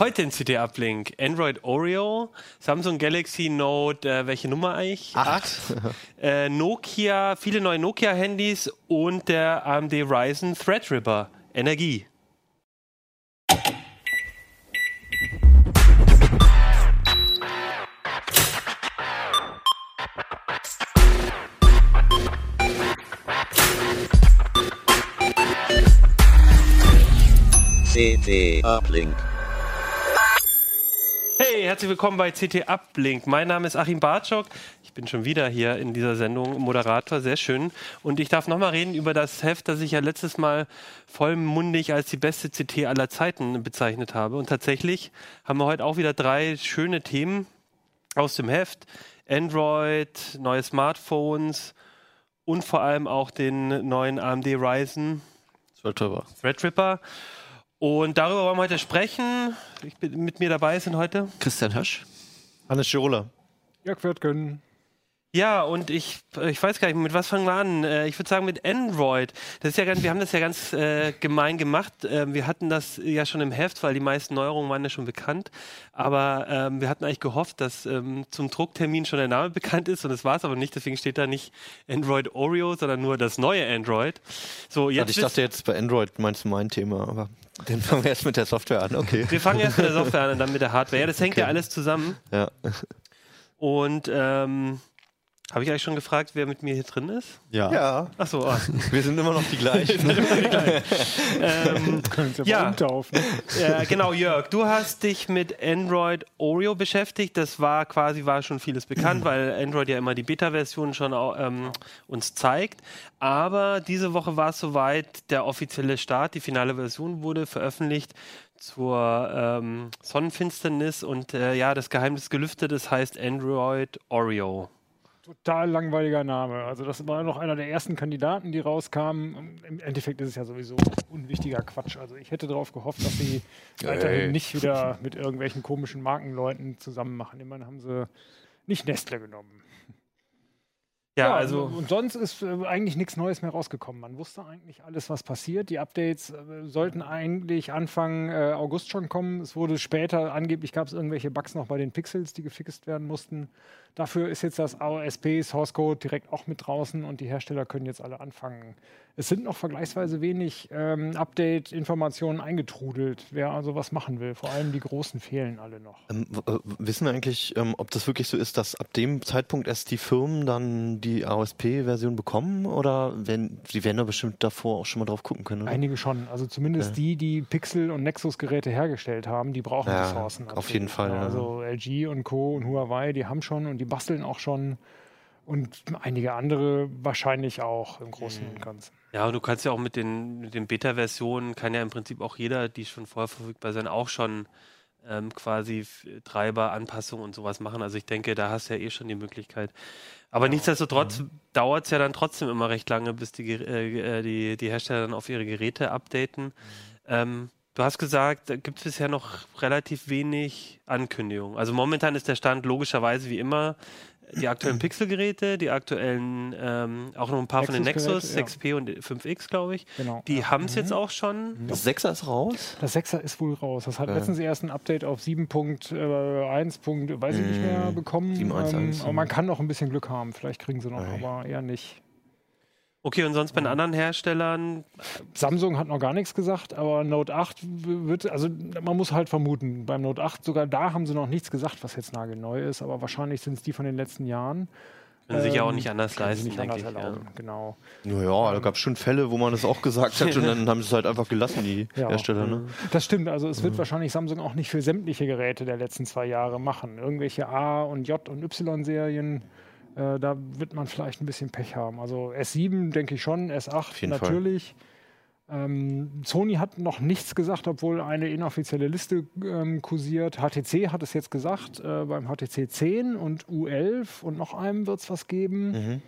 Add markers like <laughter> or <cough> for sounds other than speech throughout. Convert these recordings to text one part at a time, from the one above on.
Heute in CT Uplink Android Oreo, Samsung Galaxy Note, äh, welche Nummer eigentlich? Acht. <laughs> äh, Nokia, viele neue Nokia-Handys und der AMD Ryzen Threadripper Energie. CT Uplink. Hey, herzlich willkommen bei CT Uplink. Mein Name ist Achim Bartschok. Ich bin schon wieder hier in dieser Sendung Moderator, sehr schön. Und ich darf nochmal reden über das Heft, das ich ja letztes Mal vollmundig als die beste CT aller Zeiten bezeichnet habe. Und tatsächlich haben wir heute auch wieder drei schöne Themen aus dem Heft. Android, neue Smartphones und vor allem auch den neuen AMD Ryzen Threadripper. Threadripper. Und darüber wollen wir heute sprechen. Ich bin, mit mir dabei sind heute Christian Hösch. Hannes Schirole. Jörg Wirtgen. Ja, und ich, ich weiß gar nicht, mit was fangen wir an? Äh, Ich würde sagen mit Android. Das ist ja ganz, wir haben das ja ganz äh, gemein gemacht. Ähm, wir hatten das ja schon im Heft, weil die meisten Neuerungen waren ja schon bekannt. Aber ähm, wir hatten eigentlich gehofft, dass ähm, zum Drucktermin schon der Name <laughs> bekannt ist und das war es aber nicht. Deswegen steht da nicht Android Oreo, sondern nur das neue Android. So, jetzt ich wisst- dachte jetzt bei Android meinst du mein Thema, aber dann <laughs> fangen wir erst mit der Software an, okay. wir fangen erst mit der Software an und dann mit der Hardware. Ja, das <laughs> hängt ja alles zusammen. Ja. Und ähm, habe ich eigentlich schon gefragt, wer mit mir hier drin ist? Ja. Ja, Ach so, ah. <laughs> Wir sind immer noch die gleichen. <laughs> <laughs> ähm, können Sie Ja. ja. umtaufen. äh, genau, Jörg, du hast dich mit Android Oreo beschäftigt. Das war quasi, war schon vieles bekannt, <clears throat> weil Android ja immer die Beta-Version schon ähm, uns zeigt. Aber diese Woche war es soweit, der offizielle Start, die finale Version wurde veröffentlicht zur ähm, Sonnenfinsternis und äh, ja, das Geheimnis gelüftet, das heißt Android Oreo. Total langweiliger Name. Also das war noch einer der ersten Kandidaten, die rauskamen. Im Endeffekt ist es ja sowieso unwichtiger Quatsch. Also ich hätte darauf gehofft, dass sie weiterhin nicht wieder mit irgendwelchen komischen Markenleuten zusammen machen. Immerhin haben sie nicht Nestle genommen. Ja, also und sonst ist äh, eigentlich nichts Neues mehr rausgekommen. Man wusste eigentlich alles, was passiert. Die Updates äh, sollten eigentlich Anfang äh, August schon kommen. Es wurde später, angeblich gab es irgendwelche Bugs noch bei den Pixels, die gefixt werden mussten. Dafür ist jetzt das AOSP Source Code direkt auch mit draußen und die Hersteller können jetzt alle anfangen. Es sind noch vergleichsweise wenig ähm, Update-Informationen eingetrudelt, wer also was machen will. Vor allem die großen fehlen alle noch. ähm, äh, wissen wir eigentlich, ähm, ob das wirklich so ist, dass ab dem Zeitpunkt erst die Firmen dann die AOSP-Version bekommen? Oder wenn, sie werden da bestimmt davor auch schon mal drauf gucken können, oder? Einige schon. Also zumindest Ja. die, die Pixel- und Nexus-Geräte hergestellt haben, die brauchen Ja, Ressourcen. auf jeden Fall, ja. Also LG und Co. und Huawei, die haben schon und die basteln auch schon. Und einige andere wahrscheinlich auch im Großen Mhm. und Ganzen. Ja, und du kannst ja auch mit den, mit den Beta-Versionen, kann ja im Prinzip auch jeder, die schon vorher verfügbar sind, auch schon ähm, quasi Treiber, Anpassungen und sowas machen. Also ich denke, da hast du ja eh schon die Möglichkeit. Aber nichtsdestotrotz dauert es ja dann trotzdem immer recht lange, bis die, äh, äh, die, die Hersteller dann auf ihre Geräte updaten. Ähm, du hast gesagt, da gibt es bisher noch relativ wenig Ankündigungen. Also momentan ist der Stand logischerweise wie immer die aktuellen <clears throat> Pixel-Geräte, die aktuellen, ähm, auch noch ein paar von den Nexus, Nexus-Geräte, 6P und 5X, glaube ich. Genau. Die Ja. haben es jetzt auch schon. Das Sechser ist raus? Das 6er ist wohl raus. Das hat Okay. letztens erst ein Update auf 7.1. Punkt, weiß ich nicht mehr Mm, bekommen. 7.1.1, Ähm, aber man kann noch ein bisschen Glück haben. Vielleicht kriegen sie noch, Okay. aber eher nicht. Okay, und sonst bei den anderen Herstellern, Samsung hat noch gar nichts gesagt, aber Note 8 w- wird, also man muss halt vermuten, beim Note 8, sogar da haben sie noch nichts gesagt, was jetzt nagelneu ist, aber wahrscheinlich sind es die von den letzten Jahren. können sich ja auch Ähm, nicht anders leisten, nicht denke anders ich. Ja. erlauben, genau. Naja, da gab es schon Fälle, wo man das auch gesagt hat und dann <laughs> haben sie es halt einfach gelassen, die Ja. Hersteller. Ne? Das stimmt, also es wird wahrscheinlich Samsung auch nicht für sämtliche Geräte der letzten zwei Jahre machen. Irgendwelche A- und J- und Y-Serien, äh, da wird man vielleicht ein bisschen Pech haben. Also S7 denke ich schon, S8 jeden Fall. natürlich. Ähm, Sony hat noch nichts gesagt, obwohl eine inoffizielle Liste ähm, kursiert. HTC hat es jetzt gesagt, äh, beim HTC 10 und U11 und noch einem wird es was geben. Mhm.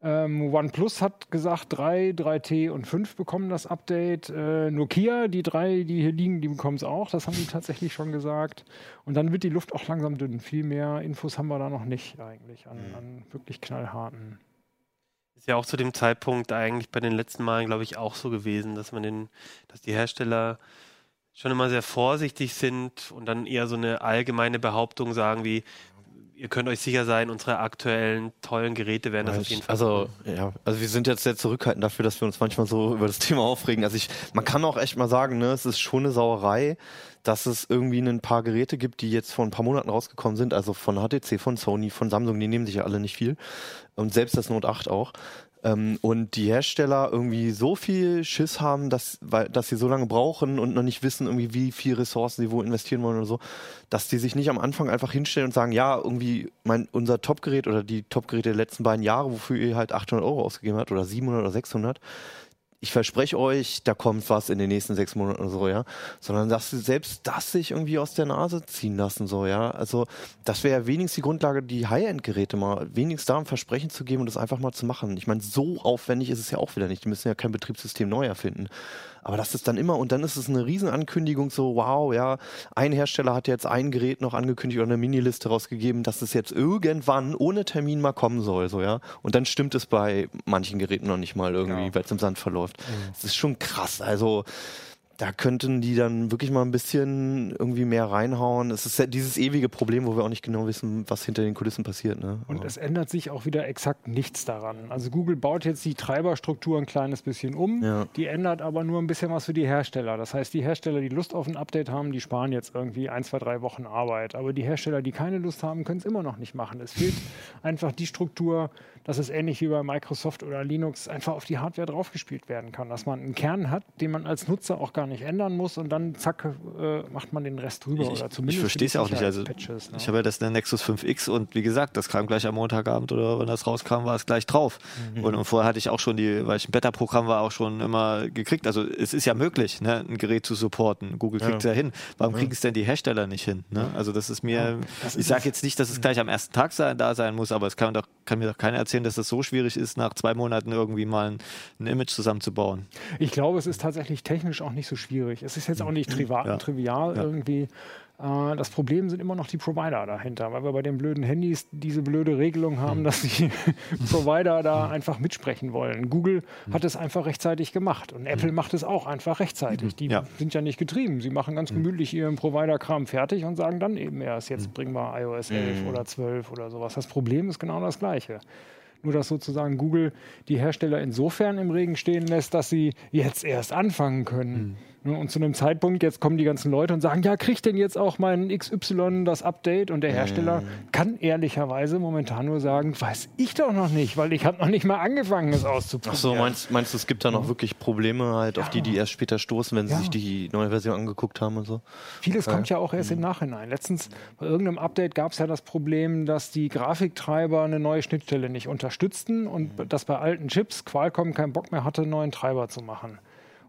Ähm, OnePlus hat gesagt, 3, 3T und 5 bekommen das Update. Äh, Nokia, die drei, die hier liegen, die bekommen es auch. Das haben die tatsächlich schon gesagt. Und dann wird die Luft auch langsam dünn. Viel mehr Infos haben wir da noch nicht eigentlich an, an wirklich knallharten. Ist ja auch zu dem Zeitpunkt eigentlich bei den letzten Malen, glaube ich, auch so gewesen, dass man den, dass die Hersteller schon immer sehr vorsichtig sind und dann eher so eine allgemeine Behauptung sagen wie, ihr könnt euch sicher sein, unsere aktuellen tollen Geräte werden das auf jeden Fall. Also, ja, also wir sind jetzt sehr zurückhaltend dafür, dass wir uns manchmal so über das <laughs> Thema aufregen. Also ich, man kann auch echt mal sagen, ne, es ist schon eine Sauerei, dass es irgendwie ein paar Geräte gibt, die jetzt vor ein paar Monaten rausgekommen sind, also von HTC, von Sony, von Samsung, die nehmen sich ja alle nicht viel. Und selbst das Note 8 auch. Ähm, und die Hersteller irgendwie so viel Schiss haben, dass, weil, dass sie so lange brauchen und noch nicht wissen, irgendwie, wie viel Ressourcen sie wo investieren wollen oder so, dass die sich nicht am Anfang einfach hinstellen und sagen, ja, irgendwie mein, unser Topgerät oder die Topgeräte der letzten beiden Jahre, wofür ihr halt 800 Euro ausgegeben habt oder 700 oder 600, ich verspreche euch, da kommt was in den nächsten sechs Monaten oder so, ja. Sondern dass sie selbst das sich irgendwie aus der Nase ziehen lassen, so, ja. Also, das wäre ja wenigstens die Grundlage, die High-End-Geräte mal wenigstens da ein Versprechen zu geben und das einfach mal zu machen. Ich meine, so aufwendig ist es ja auch wieder nicht. Die müssen ja kein Betriebssystem neu erfinden. Aber das ist dann immer, und dann ist es eine Riesenankündigung, so, wow, ja, ein Hersteller hat jetzt ein Gerät noch angekündigt oder eine Miniliste rausgegeben, dass es jetzt irgendwann ohne Termin mal kommen soll, so, ja. Und dann stimmt es bei manchen Geräten noch nicht mal irgendwie, ja. weil es im Sand verläuft. Mhm. Das ist schon krass. Also, da könnten die dann wirklich mal ein bisschen irgendwie mehr reinhauen. Es ist ja dieses ewige Problem, wo wir auch nicht genau wissen, was hinter den Kulissen passiert. Ne? Und es ändert sich auch wieder exakt nichts daran. Also Google baut jetzt die Treiberstruktur ein kleines bisschen um, ja. die ändert aber nur ein bisschen was für die Hersteller. Das heißt, die Hersteller, die Lust auf ein Update haben, die sparen jetzt irgendwie ein, zwei, drei Wochen Arbeit. Aber die Hersteller, die keine Lust haben, können es immer noch nicht machen. Es fehlt einfach die Struktur, dass es ähnlich wie bei Microsoft oder Linux einfach auf die Hardware draufgespielt werden kann. Dass man einen Kern hat, den man als Nutzer auch gar nicht ändern muss und dann zack, äh, macht man den Rest drüber. Ich, oder zumindest ich verstehe es ja auch nicht. Also, Patches, ne? Ich habe ja das in der Nexus 5X und wie gesagt, das kam gleich am Montagabend oder wenn das rauskam, war es gleich drauf. Mhm. Und, und, vorher hatte ich auch schon die, weil ich ein Beta-Programm war, auch schon immer gekriegt. Also es ist ja möglich, ne, ein Gerät zu supporten. Google kriegt es ja. ja. hin. Warum ja. kriegen es denn die Hersteller nicht hin? Ne? Also das ist mir, das ich sage jetzt nicht, dass es gleich am ersten Tag sein, da sein muss, aber es kann, doch, kann mir doch keiner erzählen, dass das so schwierig ist, nach zwei Monaten irgendwie mal ein, ein, Image zusammenzubauen. Ich glaube, es ist tatsächlich technisch auch nicht so schwierig. Es ist jetzt auch nicht trivial, ja. trivial ja. irgendwie. Äh, das Problem sind immer noch die Provider dahinter, weil wir bei den blöden Handys diese blöde Regelung haben, hm. dass die <laughs> Provider da hm. einfach mitsprechen wollen. Google hm. hat es einfach rechtzeitig gemacht und Apple macht es auch einfach rechtzeitig. Die ja. sind ja nicht getrieben. Sie machen ganz gemütlich ihren Provider-Kram fertig und sagen dann eben erst, jetzt bringen wir iOS 11 oder 12 oder sowas. Das Problem ist genau das gleiche. Nur dass sozusagen Google die Hersteller insofern im Regen stehen lässt, dass sie jetzt erst anfangen können. Mhm. Und zu einem Zeitpunkt, jetzt kommen die ganzen Leute und sagen, ja, kriegt denn jetzt auch mein XY das Update? Und der Hersteller mhm. kann ehrlicherweise momentan nur sagen, weiß ich doch noch nicht, weil ich habe noch nicht mal angefangen, es auszuprobieren. Ach so, meinst, meinst du, es gibt da noch mhm. wirklich Probleme halt, ja. auf die die erst später stoßen, wenn sie ja. sich die neue Version angeguckt haben und so? Vieles ja. kommt ja auch erst im mhm. Nachhinein. Letztens bei irgendeinem Update gab es ja das Problem, dass die Grafiktreiber eine neue Schnittstelle nicht unterstützten und mhm. dass bei alten Chips Qualcomm keinen Bock mehr hatte, einen neuen Treiber zu machen.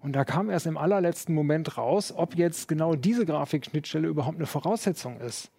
Und da kam erst im allerletzten Moment raus, ob jetzt genau diese Grafikschnittstelle überhaupt eine Voraussetzung ist.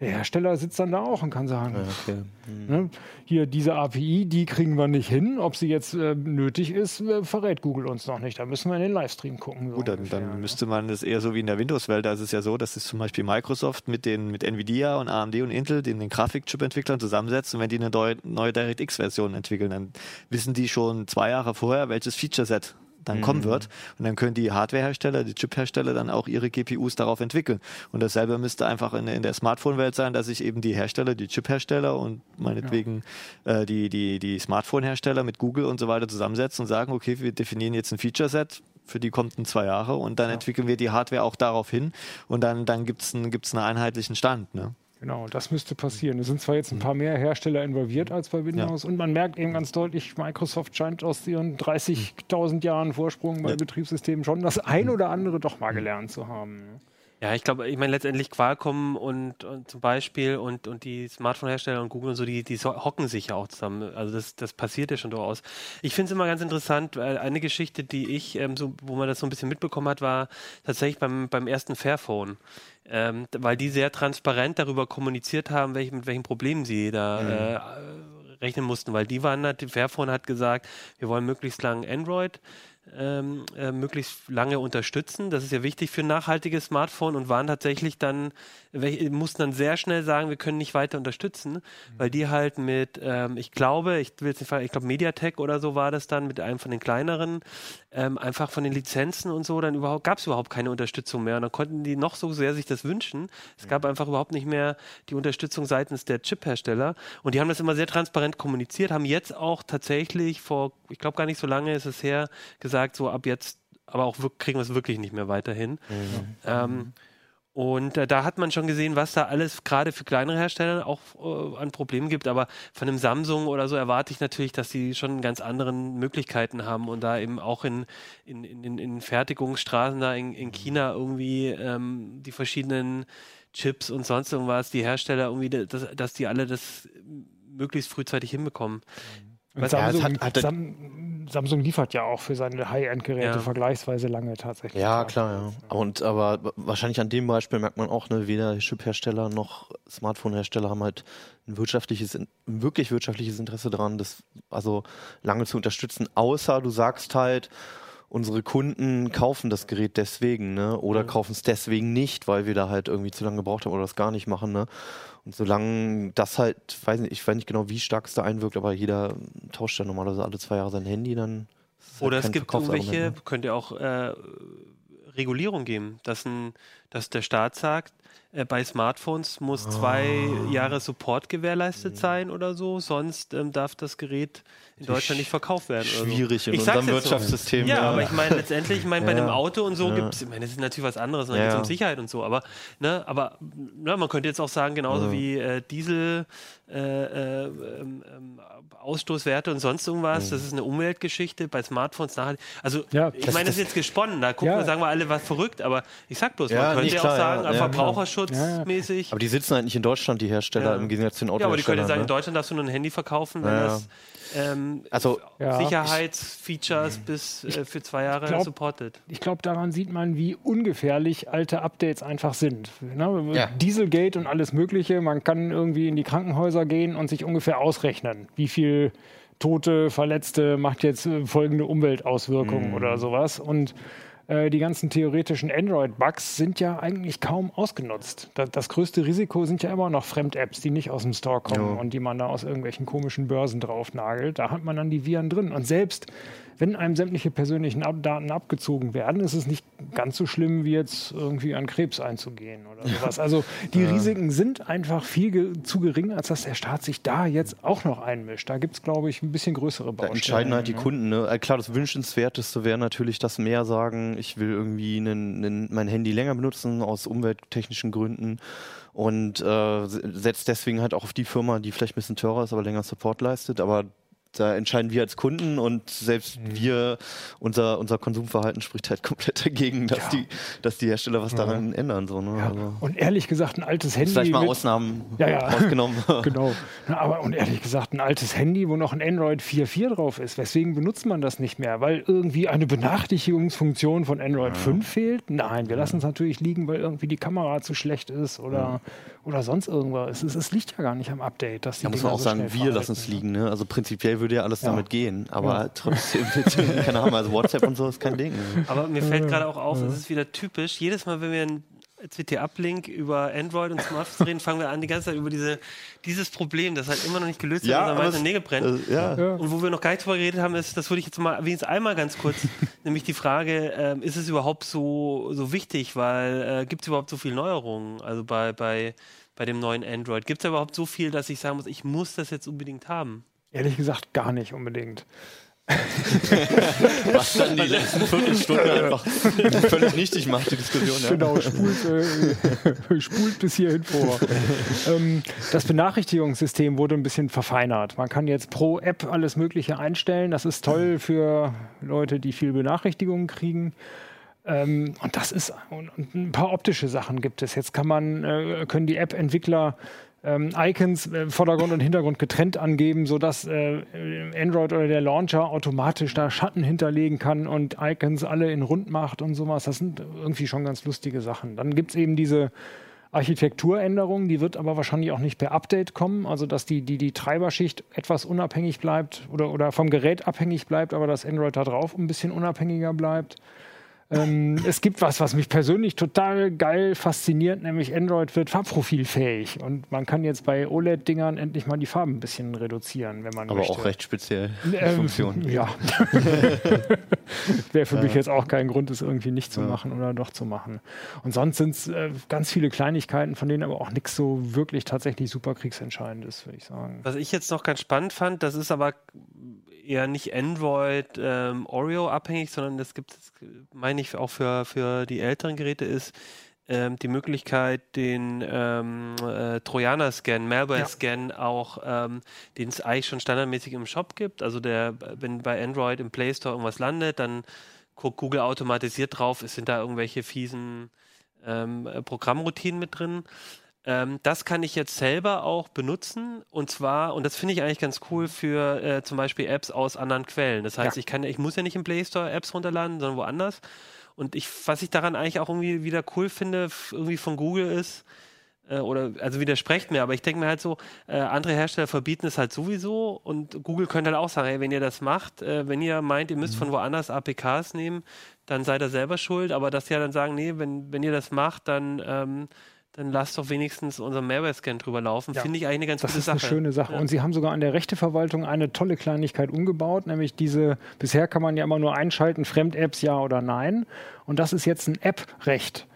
Der Hersteller sitzt dann da auch und kann sagen, okay. mhm. ne, hier diese API, die kriegen wir nicht hin. Ob sie jetzt äh, nötig ist, äh, verrät Google uns noch nicht. Da müssen wir in den Livestream gucken. So Gut, dann, ungefähr, dann ne? müsste man das eher so wie in der Windows-Welt. Da ist es ja so, dass es zum Beispiel Microsoft mit, den, mit Nvidia und AMD und Intel, den, den Grafikchip-Entwicklern zusammensetzt und wenn die eine neue, neue DirectX-Version entwickeln, dann wissen die schon zwei Jahre vorher, welches Feature-Set dann mhm. kommen wird. Und dann können die Hardwarehersteller, die Chiphersteller dann auch ihre GPUs darauf entwickeln. Und dasselbe müsste einfach in, in der Smartphone-Welt sein, dass sich eben die Hersteller, die Chiphersteller und meinetwegen ja. äh, die, die, die Smartphone-Hersteller mit Google und so weiter zusammensetzen und sagen, okay, wir definieren jetzt ein Feature-Set, für die kommt in zwei Jahre und dann ja. entwickeln wir die Hardware auch darauf hin und dann, dann gibt es einen, gibt's einen einheitlichen Stand. Ne? Genau, das müsste passieren. Es sind zwar jetzt ein paar mehr Hersteller involviert als bei Windows ja. und man merkt eben ganz deutlich, Microsoft scheint aus ihren 30.000 Jahren Vorsprung bei ja. Betriebssystemen schon das ein oder andere doch mal gelernt zu haben. Ja, ich glaube, ich meine letztendlich Qualcomm und, und, zum Beispiel und, und die Smartphone-Hersteller und Google und so, die, die hocken sich ja auch zusammen. Also das, das passiert ja schon durchaus. Ich finde es immer ganz interessant, weil eine Geschichte, die ich, ähm, so, wo man das so ein bisschen mitbekommen hat, war tatsächlich beim, beim ersten Fairphone ähm, weil die sehr transparent darüber kommuniziert haben, welch, mit welchen Problemen sie da mhm. äh, rechnen mussten, weil die waren, die Fairphone hat gesagt, wir wollen möglichst lang Android ähm, äh, möglichst lange unterstützen. Das ist ja wichtig für ein nachhaltiges Smartphone und waren tatsächlich dann, mussten dann sehr schnell sagen, wir können nicht weiter unterstützen, mhm. weil die halt mit, ähm, ich glaube, ich will jetzt nicht ich glaube Mediatek oder so war das dann mit einem von den kleineren, ähm, einfach von den Lizenzen und so, dann überhaupt gab es überhaupt keine Unterstützung mehr und dann konnten die noch so sehr sich das wünschen. Es gab einfach überhaupt nicht mehr die Unterstützung seitens der Chip-Hersteller und die haben das immer sehr transparent kommuniziert, haben jetzt auch tatsächlich vor, ich glaube gar nicht so lange ist es her, gesagt, so ab jetzt, aber auch kriegen wir es wirklich nicht mehr weiterhin. Mhm. Ähm, und äh, da hat man schon gesehen, was da alles gerade für kleinere Hersteller auch äh, an Problemen gibt. Aber von einem Samsung oder so erwarte ich natürlich, dass die schon ganz anderen Möglichkeiten haben und da eben auch in, in, in, in Fertigungsstraßen da in, in China irgendwie ähm, die verschiedenen Chips und sonst irgendwas, die Hersteller irgendwie, das, dass die alle das möglichst frühzeitig hinbekommen. Mhm. Samsung, ja, hat, hat Sam, Samsung, liefert ja auch für seine High-End-Geräte ja. vergleichsweise lange tatsächlich. Ja, klar, ja. Und aber wahrscheinlich an dem Beispiel merkt man auch, ne, weder Chip-Hersteller noch Smartphone-Hersteller haben halt ein wirtschaftliches, ein wirklich wirtschaftliches Interesse daran, das also lange zu unterstützen, außer du sagst halt, unsere Kunden kaufen das Gerät deswegen, ne? Oder mhm. kaufen es deswegen nicht, weil wir da halt irgendwie zu lange gebraucht haben oder das gar nicht machen, ne? Und solange das halt, weiß nicht, ich weiß nicht genau, wie stark es da einwirkt, aber jeder tauscht ja normalerweise alle zwei Jahre sein Handy, dann. Oder halt es gibt irgendwelche, ne? könnt ihr auch äh, Regulierung geben, dass, ein, dass der Staat sagt, äh, bei Smartphones muss oh. zwei Jahre Support gewährleistet mhm. sein oder so, sonst ähm, darf das Gerät in Deutschland nicht verkauft werden. Schwierig so. in unserem Wirtschaftssystem. So. Ja, ja, aber ich meine letztendlich, ich meine bei einem Auto und so ja. gibt es, ich meine, das ist natürlich was anderes, da geht es um Sicherheit und so, aber, ne, aber ne, man könnte jetzt auch sagen, genauso wie äh, Diesel äh, äh, ähm, ähm, Ausstoßwerte und sonst irgendwas, mhm. das ist eine Umweltgeschichte, bei Smartphones nachhaltig. Also ja, ich meine, das ist jetzt gesponnen, da gucken wir, sagen wir alle was verrückt, aber ich sag bloß, man könnte ja auch sagen, verbraucherschutzmäßig. Aber die sitzen halt nicht in Deutschland, die Hersteller, im Gegensatz zu den Autoherstellern. Ja, aber die können sagen, ne? in Deutschland darfst du nur ein Handy verkaufen, wenn das ähm, also ja. Sicherheitsfeatures bis äh, für zwei Jahre glaub, supported. Ich glaube, daran sieht man, wie ungefährlich alte Updates einfach sind. Ne? Ja. Dieselgate und alles Mögliche. Man kann irgendwie in die Krankenhäuser gehen und sich ungefähr ausrechnen, wie viel Tote, Verletzte macht jetzt äh, folgende Umweltauswirkungen mhm. oder sowas. Und äh, die ganzen theoretischen Android-Bugs sind ja eigentlich kaum ausgenutzt. Das, das, größte Risiko sind ja immer noch Fremd-Apps, die nicht aus dem Store kommen ja. und die man da aus irgendwelchen komischen Börsen drauf nagelt. Da hat man dann die Viren drin. Und selbst wenn einem sämtliche persönlichen Daten abgezogen werden, ist es nicht ganz so schlimm, wie jetzt irgendwie an Krebs einzugehen oder sowas. Also die. Risiken sind einfach viel ge zu gering, als dass der Staat sich da jetzt auch noch einmischt. Da gibt es, glaube ich, ein bisschen größere Baustellen. Da entscheiden halt die ne? Kunden. Ne? Äh, klar, das Wünschenswerteste wäre natürlich, dass mehr sagen, ich will irgendwie einen, einen, mein Handy länger benutzen aus umwelttechnischen Gründen und äh, setzt deswegen halt auch auf die Firma, die vielleicht ein bisschen teurer ist, aber länger Support leistet. Aber da entscheiden wir als Kunden und selbst mhm. wir, unser, unser Konsumverhalten spricht halt komplett dagegen, dass, ja. die, dass die Hersteller was daran ja. ändern. So, ne? ja. also und ehrlich gesagt, ein altes Handy. Vielleicht mal Ausnahmen ausgenommen. <laughs> genau. aber und ehrlich gesagt, ein altes Handy, wo noch ein Android 4.4 drauf ist, weswegen benutzt man das nicht mehr? Weil irgendwie eine Benachrichtigungsfunktion von Android 5 fehlt? Nein, wir lassen es natürlich liegen, weil irgendwie die Kamera zu schlecht ist oder, oder sonst irgendwas. Es, es liegt ja gar nicht am Update. Dass die da muss man auch so sagen, wir lassen es liegen. Ne? Also prinzipiell würde ja alles ja. damit gehen, aber ja. trotzdem, <laughs> keine Ahnung, also WhatsApp und so ist kein Ding. Aber mir fällt gerade auch auf, es ist wieder typisch, jedes Mal, wenn wir ein CT-Uplink über Android und Smartphones reden, fangen wir an, die ganze Zeit über diese, dieses Problem, das halt immer noch nicht gelöst ist, ja, weil es Nägel brennt. Äh, ja. Und wo wir noch gar nicht drüber geredet haben, ist, das würde ich jetzt mal wenigstens einmal ganz kurz, <laughs> nämlich die Frage, äh, ist es überhaupt so, so wichtig, weil äh, gibt es überhaupt so viel Neuerungen? Also bei, bei, bei dem neuen Android. Gibt es überhaupt so viel, dass ich sagen muss, ich muss das jetzt unbedingt haben? Ehrlich gesagt gar nicht unbedingt. <laughs> Was dann die letzten Viertelstunde einfach völlig nichtig macht, die Diskussion. Ja. Genau, spult, äh, <laughs> spult bis hierhin vor. ähm, das Benachrichtigungssystem wurde ein bisschen verfeinert. Man kann jetzt pro App alles Mögliche einstellen. Das ist toll für Leute, die viel Benachrichtigungen kriegen. Ähm, und das ist und, und ein paar optische Sachen gibt es. Jetzt kann man, äh, können die App-Entwickler ähm, Icons äh, Vordergrund und Hintergrund getrennt angeben, sodass äh, Android oder der Launcher automatisch da Schatten hinterlegen kann und Icons alle in rund macht und sowas. Das sind irgendwie schon ganz lustige Sachen. Dann gibt es eben diese Architekturänderung, die wird aber wahrscheinlich auch nicht per Update kommen, also dass die, die, die Treiberschicht etwas unabhängig bleibt oder, oder vom Gerät abhängig bleibt, aber das Android da drauf ein bisschen unabhängiger bleibt. Ähm, es gibt was, was mich persönlich total geil fasziniert, nämlich Android wird farbprofilfähig und man kann jetzt bei OLED-Dingern endlich mal die Farben ein bisschen reduzieren, wenn man Aber möchte. auch recht speziell. Ähm, Funktion. Ja. <laughs> Wäre für mich jetzt auch kein Grund, es irgendwie nicht zu machen oder doch zu machen. Und sonst sind es äh, ganz viele Kleinigkeiten, von denen aber auch nichts so wirklich tatsächlich super kriegsentscheidend ist, würde ich sagen. Was ich jetzt noch ganz spannend fand, das ist aber eher nicht Android ähm, Oreo abhängig, sondern das gibt es, meine ich, auch für, für die älteren Geräte ist ähm, die Möglichkeit, den ähm, äh, Trojaner-Scan, Malware-Scan auch, ähm, den es eigentlich schon standardmäßig im Shop gibt. Also der, wenn bei Android im Play Store irgendwas landet, dann guckt Google automatisiert drauf, es sind da irgendwelche fiesen ähm, äh, Programmroutinen mit drin. Ähm, das kann ich jetzt selber auch benutzen und zwar, und das finde ich eigentlich ganz cool für äh, zum Beispiel Apps aus anderen Quellen. Das heißt, Ja. ich kann, ich muss ja nicht im Play Store Apps runterladen, sondern woanders. Und ich, was ich daran eigentlich auch irgendwie wieder cool finde, irgendwie von Google ist, äh, oder also widersprecht mir, aber ich denke mir halt so, äh, andere Hersteller verbieten es halt sowieso und Google könnte halt auch sagen, hey, wenn ihr das macht, äh, wenn ihr meint, ihr müsst von woanders APKs nehmen, dann seid ihr selber schuld, aber dass sie ja dann sagen, nee, wenn, wenn ihr das macht, dann, ähm, dann lasst doch wenigstens unseren Malware-Scan drüber laufen, Ja. finde ich eigentlich eine ganz Das gute ist Sache. eine schöne Sache. Ja. Und sie haben sogar an der Rechteverwaltung eine tolle Kleinigkeit umgebaut, nämlich diese, bisher kann man ja immer nur einschalten, Fremd-Apps ja oder nein. Und das ist jetzt ein App-Recht.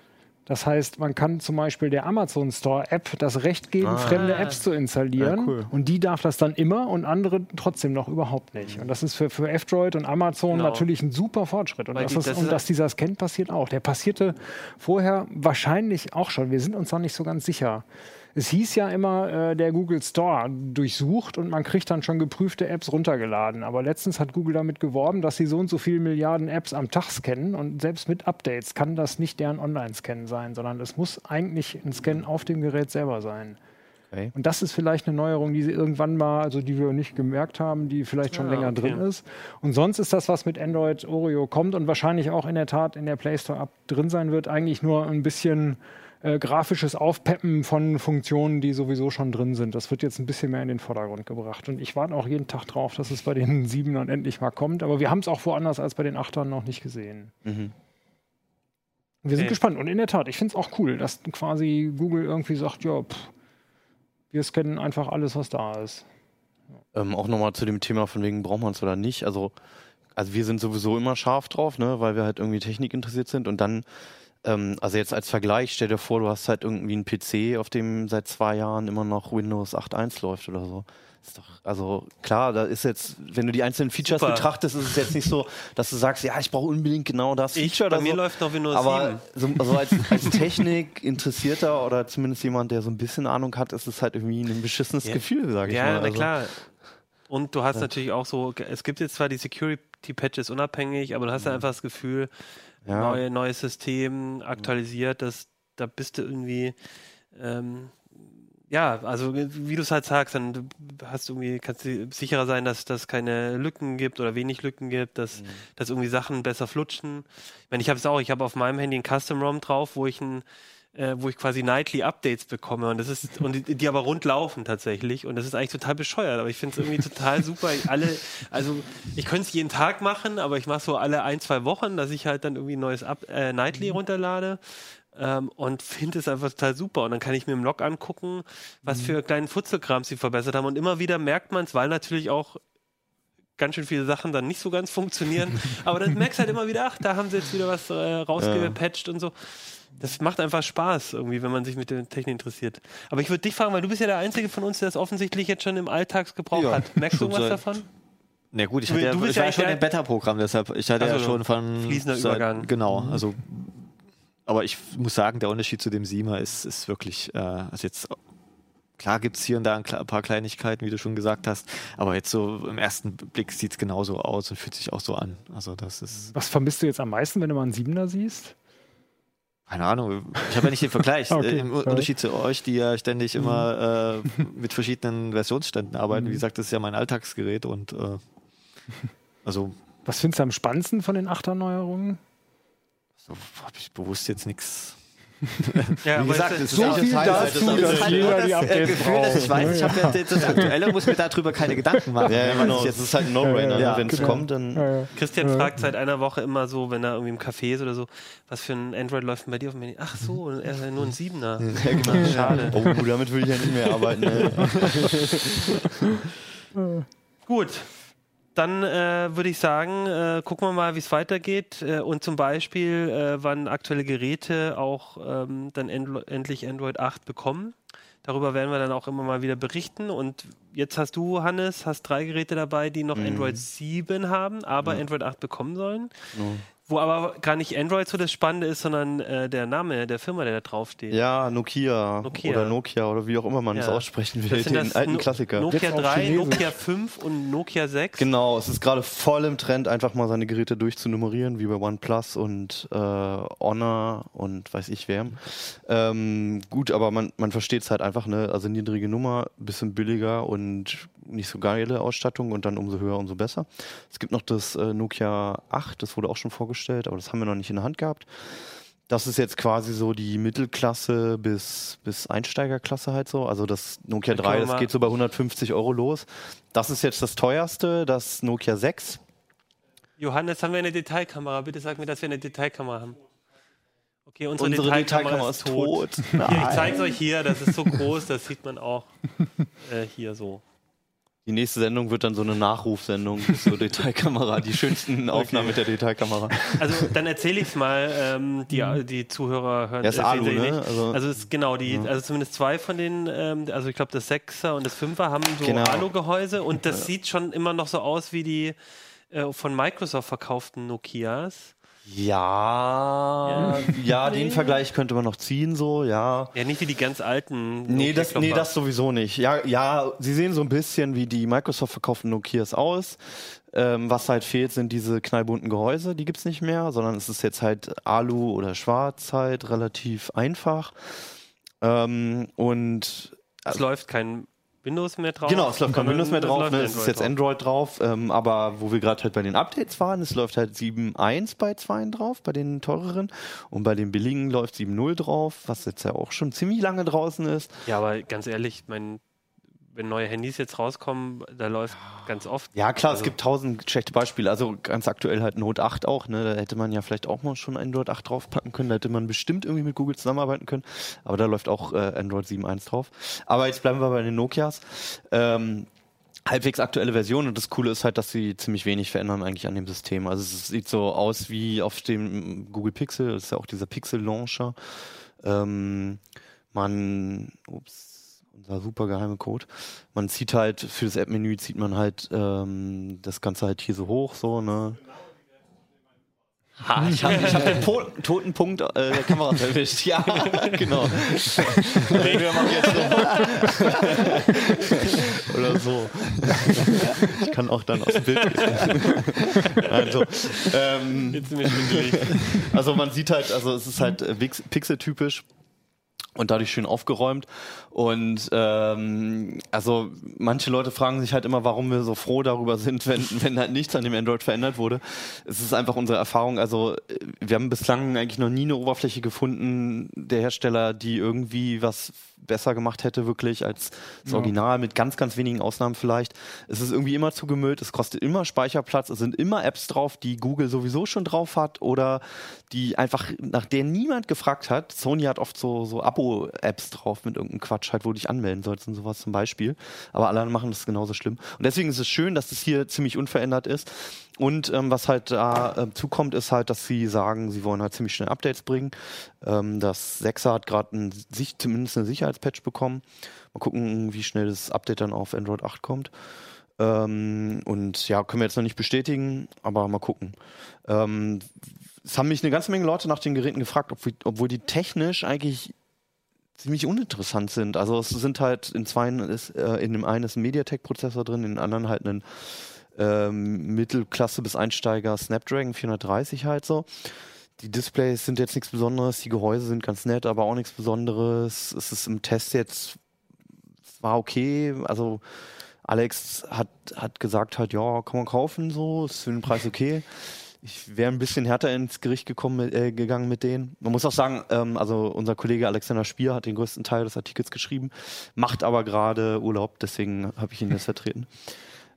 Das heißt, man kann zum Beispiel der Amazon Store App das Recht geben, Ah. fremde Apps zu installieren. Ja, cool. Und die darf das dann immer und andere trotzdem noch überhaupt nicht. Und das ist für, für F-Droid und Amazon Genau. natürlich ein super Fortschritt. Und, das die- ist, das und ist- dass dieser Scan passiert auch. Der passierte vorher wahrscheinlich auch schon. Wir sind uns noch nicht so ganz sicher. Es hieß ja immer, äh, der Google Store durchsucht und man kriegt dann schon geprüfte Apps runtergeladen. Aber letztens hat Google damit geworben, dass sie so und so viele Milliarden Apps am Tag scannen und selbst mit Updates kann das nicht deren Online-Scan sein, sondern es muss eigentlich ein Scan auf dem Gerät selber sein. Okay. Und das ist vielleicht eine Neuerung, die sie irgendwann mal, also die wir nicht gemerkt haben, die vielleicht schon Ah, länger okay. drin ist. Und sonst ist das, was mit Android Oreo kommt und wahrscheinlich auch in der Tat in der Play Store App drin sein wird, eigentlich nur ein bisschen äh, grafisches Aufpeppen von Funktionen, die sowieso schon drin sind. Das wird jetzt ein bisschen mehr in den Vordergrund gebracht. Und ich warte auch jeden Tag drauf, dass es bei den <laughs> Siebenern endlich mal kommt. Aber wir haben es auch woanders als bei den Achtern noch nicht gesehen. Mhm. Wir sind Okay. gespannt. Und in der Tat, ich finde es auch cool, dass quasi Google irgendwie sagt, ja, pff, wir scannen einfach alles, was da ist. Ähm, auch nochmal zu dem Thema von wegen, braucht man es oder nicht. Also, also wir sind sowieso immer scharf drauf, ne, weil wir halt irgendwie Technik interessiert sind. Und dann, ähm, also jetzt als Vergleich, stell dir vor, du hast halt irgendwie einen PC, auf dem seit zwei Jahren immer noch Windows 8.1 läuft oder so. Ist doch, also klar, da ist jetzt, wenn du die einzelnen Features Super. betrachtest, ist es jetzt nicht so, dass du sagst, ja, ich brauche unbedingt genau das Ich, Feature bei oder mir so. läuft noch Windows Aber 7. so, also als, als Technik-Interessierter oder zumindest jemand, der so ein bisschen Ahnung hat, ist es halt irgendwie ein beschissenes Ja. Gefühl, sage ich Ja, mal. na Also, klar. Und du hast natürlich auch so, es gibt jetzt zwar die Security-Patches unabhängig, aber du hast ja einfach das Gefühl, Ja. neue, neues System aktualisiert, das, da bist du irgendwie, ähm, ja, also wie du es halt sagst, dann hast du irgendwie, kannst du sicherer sein, dass das keine Lücken gibt oder wenig Lücken gibt, dass, dass irgendwie Sachen besser flutschen. Ich meine, ich habe es auch, ich habe auf meinem Handy ein Custom-ROM drauf, wo ich ein äh, wo ich quasi nightly Updates bekomme und das ist und die, die aber rund laufen tatsächlich und das ist eigentlich total bescheuert, aber ich finde es irgendwie total super. Ich, alle, also ich könnte es jeden Tag machen, aber ich mache so alle ein zwei Wochen, dass ich halt dann irgendwie ein neues Up, äh, nightly runterlade. Ähm, und finde es einfach total super. Und dann kann ich mir im Log angucken, was für kleinen Futzelkrams sie verbessert haben. Und immer wieder merkt man es, weil natürlich auch ganz schön viele Sachen dann nicht so ganz funktionieren. <laughs> Aber dann merkst du halt immer wieder, ach, da haben sie jetzt wieder was äh, rausgepatcht und so. Das macht einfach Spaß, irgendwie, wenn man sich mit der Technik interessiert. Aber ich würde dich fragen, weil du bist ja der Einzige von uns, der das offensichtlich jetzt schon im Alltagsgebrauch Ja, hat. Merkst du seit- davon? Na gut, ich, Du- hatte ja, du bist ich ja war ja schon im Beta-Programm, deshalb, ich hatte ja Also, schon von... fließender seit- Übergang. Genau, also... Aber ich muss sagen, der Unterschied zu dem Siemer ist, ist wirklich, äh, also jetzt... Klar gibt es hier und da ein paar Kleinigkeiten, wie du schon gesagt hast, aber jetzt so im ersten Blick sieht es genauso aus und fühlt sich auch so an. Also das ist, Was vermisst du jetzt am meisten, wenn du mal einen Siebener siehst? Keine Ahnung, ich habe ja nicht den Vergleich. <laughs> Okay, Äh, Im sorry. Unterschied zu euch, die ja ständig immer äh, mit verschiedenen Versionsständen arbeiten. Wie gesagt, das ist ja mein Alltagsgerät und äh, <laughs> also Was findest du am spannendsten von den Achter-Neuerungen? so habe ich bewusst jetzt nichts Ja, Wie aber gesagt, es es ist- So ist viel halt- dazu, das ist dass halt jeder nur die das äh, Updates Gefühl, dass ich braucht, weiß, ich habe ja das- das Aktuelle, muss mir darüber keine Gedanken machen. Ja, genau. Es ist halt ein No-Brainer. Ja, ne? Wenn es genau. kommt, dann. Christian Ja. fragt seit einer Woche immer so, wenn er irgendwie im Café ist oder so, was für ein Android läuft denn bei dir auf dem Handy? Ach so, er ist ja nur ein Siebener. Ja, genau. Schade. Oh, damit würde ich ja nicht mehr arbeiten. Ne? <laughs> Gut. Dann äh, würde ich sagen, äh, gucken wir mal, wie es weitergeht äh, und zum Beispiel, äh, wann aktuelle Geräte auch ähm, dann endlo- endlich Android 8 bekommen. Darüber werden wir dann auch immer mal wieder berichten. Und jetzt hast du, Hannes, hast drei Geräte dabei, die noch Android 7 haben, aber Android 8 bekommen sollen. Wo aber gar nicht Android so das Spannende ist, sondern äh, der Name der Firma, der da draufsteht. Ja, Nokia, Nokia. oder Nokia oder wie auch immer man es Ja. aussprechen will, Das sind den das alten No- Klassiker. Nokia Jetzt auf 3, Chinesisch. Nokia 5 und Nokia 6. Genau, es ist gerade voll im Trend, einfach mal seine Geräte durchzunummerieren, wie bei OnePlus und äh, Honor und weiß ich wer. Ähm, gut, aber man, man versteht es halt einfach, ne? Also niedrige Nummer, bisschen billiger und nicht so geile Ausstattung und dann umso höher, umso besser. Es gibt noch das äh, Nokia 8, das wurde auch schon vorgestellt, aber das haben wir noch nicht in der Hand gehabt. Das ist jetzt quasi so die Mittelklasse bis, bis Einsteigerklasse halt so. Also das Nokia Da können 3, wir das geht so bei 150 Euro los. Das ist jetzt das teuerste, das Nokia 6. Johannes, haben wir eine Detailkamera? Bitte sag mir, dass wir eine Detailkamera haben. Okay, unsere, Unsere Detailkamera, Detailkamera ist ist tot. tot. Hier, <laughs> ich zeige es euch hier, das ist so groß, das sieht man auch äh, hier so. Die nächste Sendung wird dann so eine Nachrufsendung <laughs> zur Detailkamera. Die schönsten Aufnahmen mit der Detailkamera. Also dann erzähle ich es mal, ähm, die, die Zuhörer hören Der ist äh, Alu, ne? nicht. Also- Also, es ist genau die, also zumindest zwei von den, ähm, also ich glaube das Sechser und das Fünfer haben so Genau. Alu-Gehäuse und das sieht schon immer noch so aus wie die äh, von Microsoft verkauften Nokias. Ja, ja, den <laughs> Vergleich könnte man noch ziehen, so, ja. Ja, nicht wie die ganz alten. Nee das, nee, das sowieso nicht. Ja, ja, sie sehen so ein bisschen wie die Microsoft verkauften Nokias aus. Ähm, was halt fehlt, sind diese knallbunten Gehäuse, die gibt's nicht mehr, sondern es ist jetzt halt Alu oder Schwarz halt relativ einfach. Ähm, und Es läuft kein Windows mehr drauf. Genau, es läuft kein Windows mehr drauf, ne? es ist jetzt. Android drauf, ähm, aber wo wir gerade halt bei den Updates waren, es läuft halt 7.1 bei 2 drauf, bei den teureren und bei den billigen läuft 7.0 drauf, was jetzt ja auch schon ziemlich lange draußen ist. Ja, aber ganz ehrlich, mein, wenn neue Handys jetzt rauskommen, da läuft ganz oft. Ja klar, Also- es gibt tausend schlechte Beispiele, also ganz aktuell halt Note 8 auch, ne? da hätte man ja vielleicht auch mal schon Android 8 draufpacken können, da hätte man bestimmt irgendwie mit Google zusammenarbeiten können, aber da läuft auch äh, Android 7.1 drauf. Aber jetzt bleiben wir bei den Nokias. Ähm, halbwegs aktuelle Version und das Coole ist halt, dass sie ziemlich wenig verändern eigentlich an dem System. Also es sieht so aus wie auf dem Google Pixel, das ist ja auch dieser Pixel Launcher. Ähm, man, ups, unser super geheime Code. Man zieht halt für das App-Menü zieht man halt ähm, das Ganze halt hier so hoch, so ne. Ha, ich habe ich hab den po toten Punkt äh, der Kamera erwischt. Ja, <laughs> genau. nee, wir machen jetzt so. <laughs> Oder so. Ich kann auch dann aus dem Bild gehen. <laughs> also, ähm, Jetzt sind wir schwindelig. also man sieht halt, also es ist halt äh, pixeltypisch und dadurch schön aufgeräumt. Und ähm, also manche Leute fragen sich halt immer, warum wir so froh darüber sind, <laughs> wenn, wenn halt nichts an dem Android verändert wurde. Es ist einfach unsere Erfahrung. Also äh, wir haben bislang eigentlich noch nie eine Oberfläche gefunden, der Hersteller, die irgendwie was besser gemacht hätte, wirklich als das Ja. Original, mit ganz, ganz wenigen Ausnahmen vielleicht. Es ist irgendwie immer zugemüllt, es kostet immer Speicherplatz, es sind immer Apps drauf, die Google sowieso schon drauf hat oder die einfach, nach denen niemand gefragt hat. Sony hat oft so, so Abo-Apps drauf mit irgendeinem Quatsch, halt, wo du dich anmelden sollst und sowas zum Beispiel. Aber alle machen das genauso schlimm. Und deswegen ist es schön, dass es hier ziemlich unverändert ist. Und ähm, was halt da äh, zukommt, ist halt, dass sie sagen, sie wollen halt ziemlich schnell Updates bringen. Ähm, das 6er hat gerade zumindest eine Sicherheitspatch bekommen. Mal gucken, wie schnell das Update dann auf Android 8 kommt. Ähm, und ja, können wir jetzt noch nicht bestätigen, aber mal gucken. Ähm, es haben mich eine ganze Menge Leute nach den Geräten gefragt, ob, obwohl die technisch eigentlich ziemlich uninteressant sind. Also es sind halt in zwei ist, äh, in dem einen ist ein MediaTek-Prozessor drin, in dem anderen halt ein ähm, Mittelklasse bis Einsteiger Snapdragon 430 halt so. Die Displays sind jetzt nichts Besonderes, die Gehäuse sind ganz nett, aber auch nichts Besonderes. Es ist im Test jetzt war okay. Also Alex hat, hat gesagt halt, ja, kann man kaufen, so, ist für den Preis okay. Ich wäre ein bisschen härter ins Gericht gekommen, äh, gegangen mit denen. Man muss auch sagen, ähm, also unser Kollege Alexander Spier hat den größten Teil des Artikels geschrieben, macht aber gerade Urlaub, deswegen habe ich ihn jetzt vertreten. <laughs>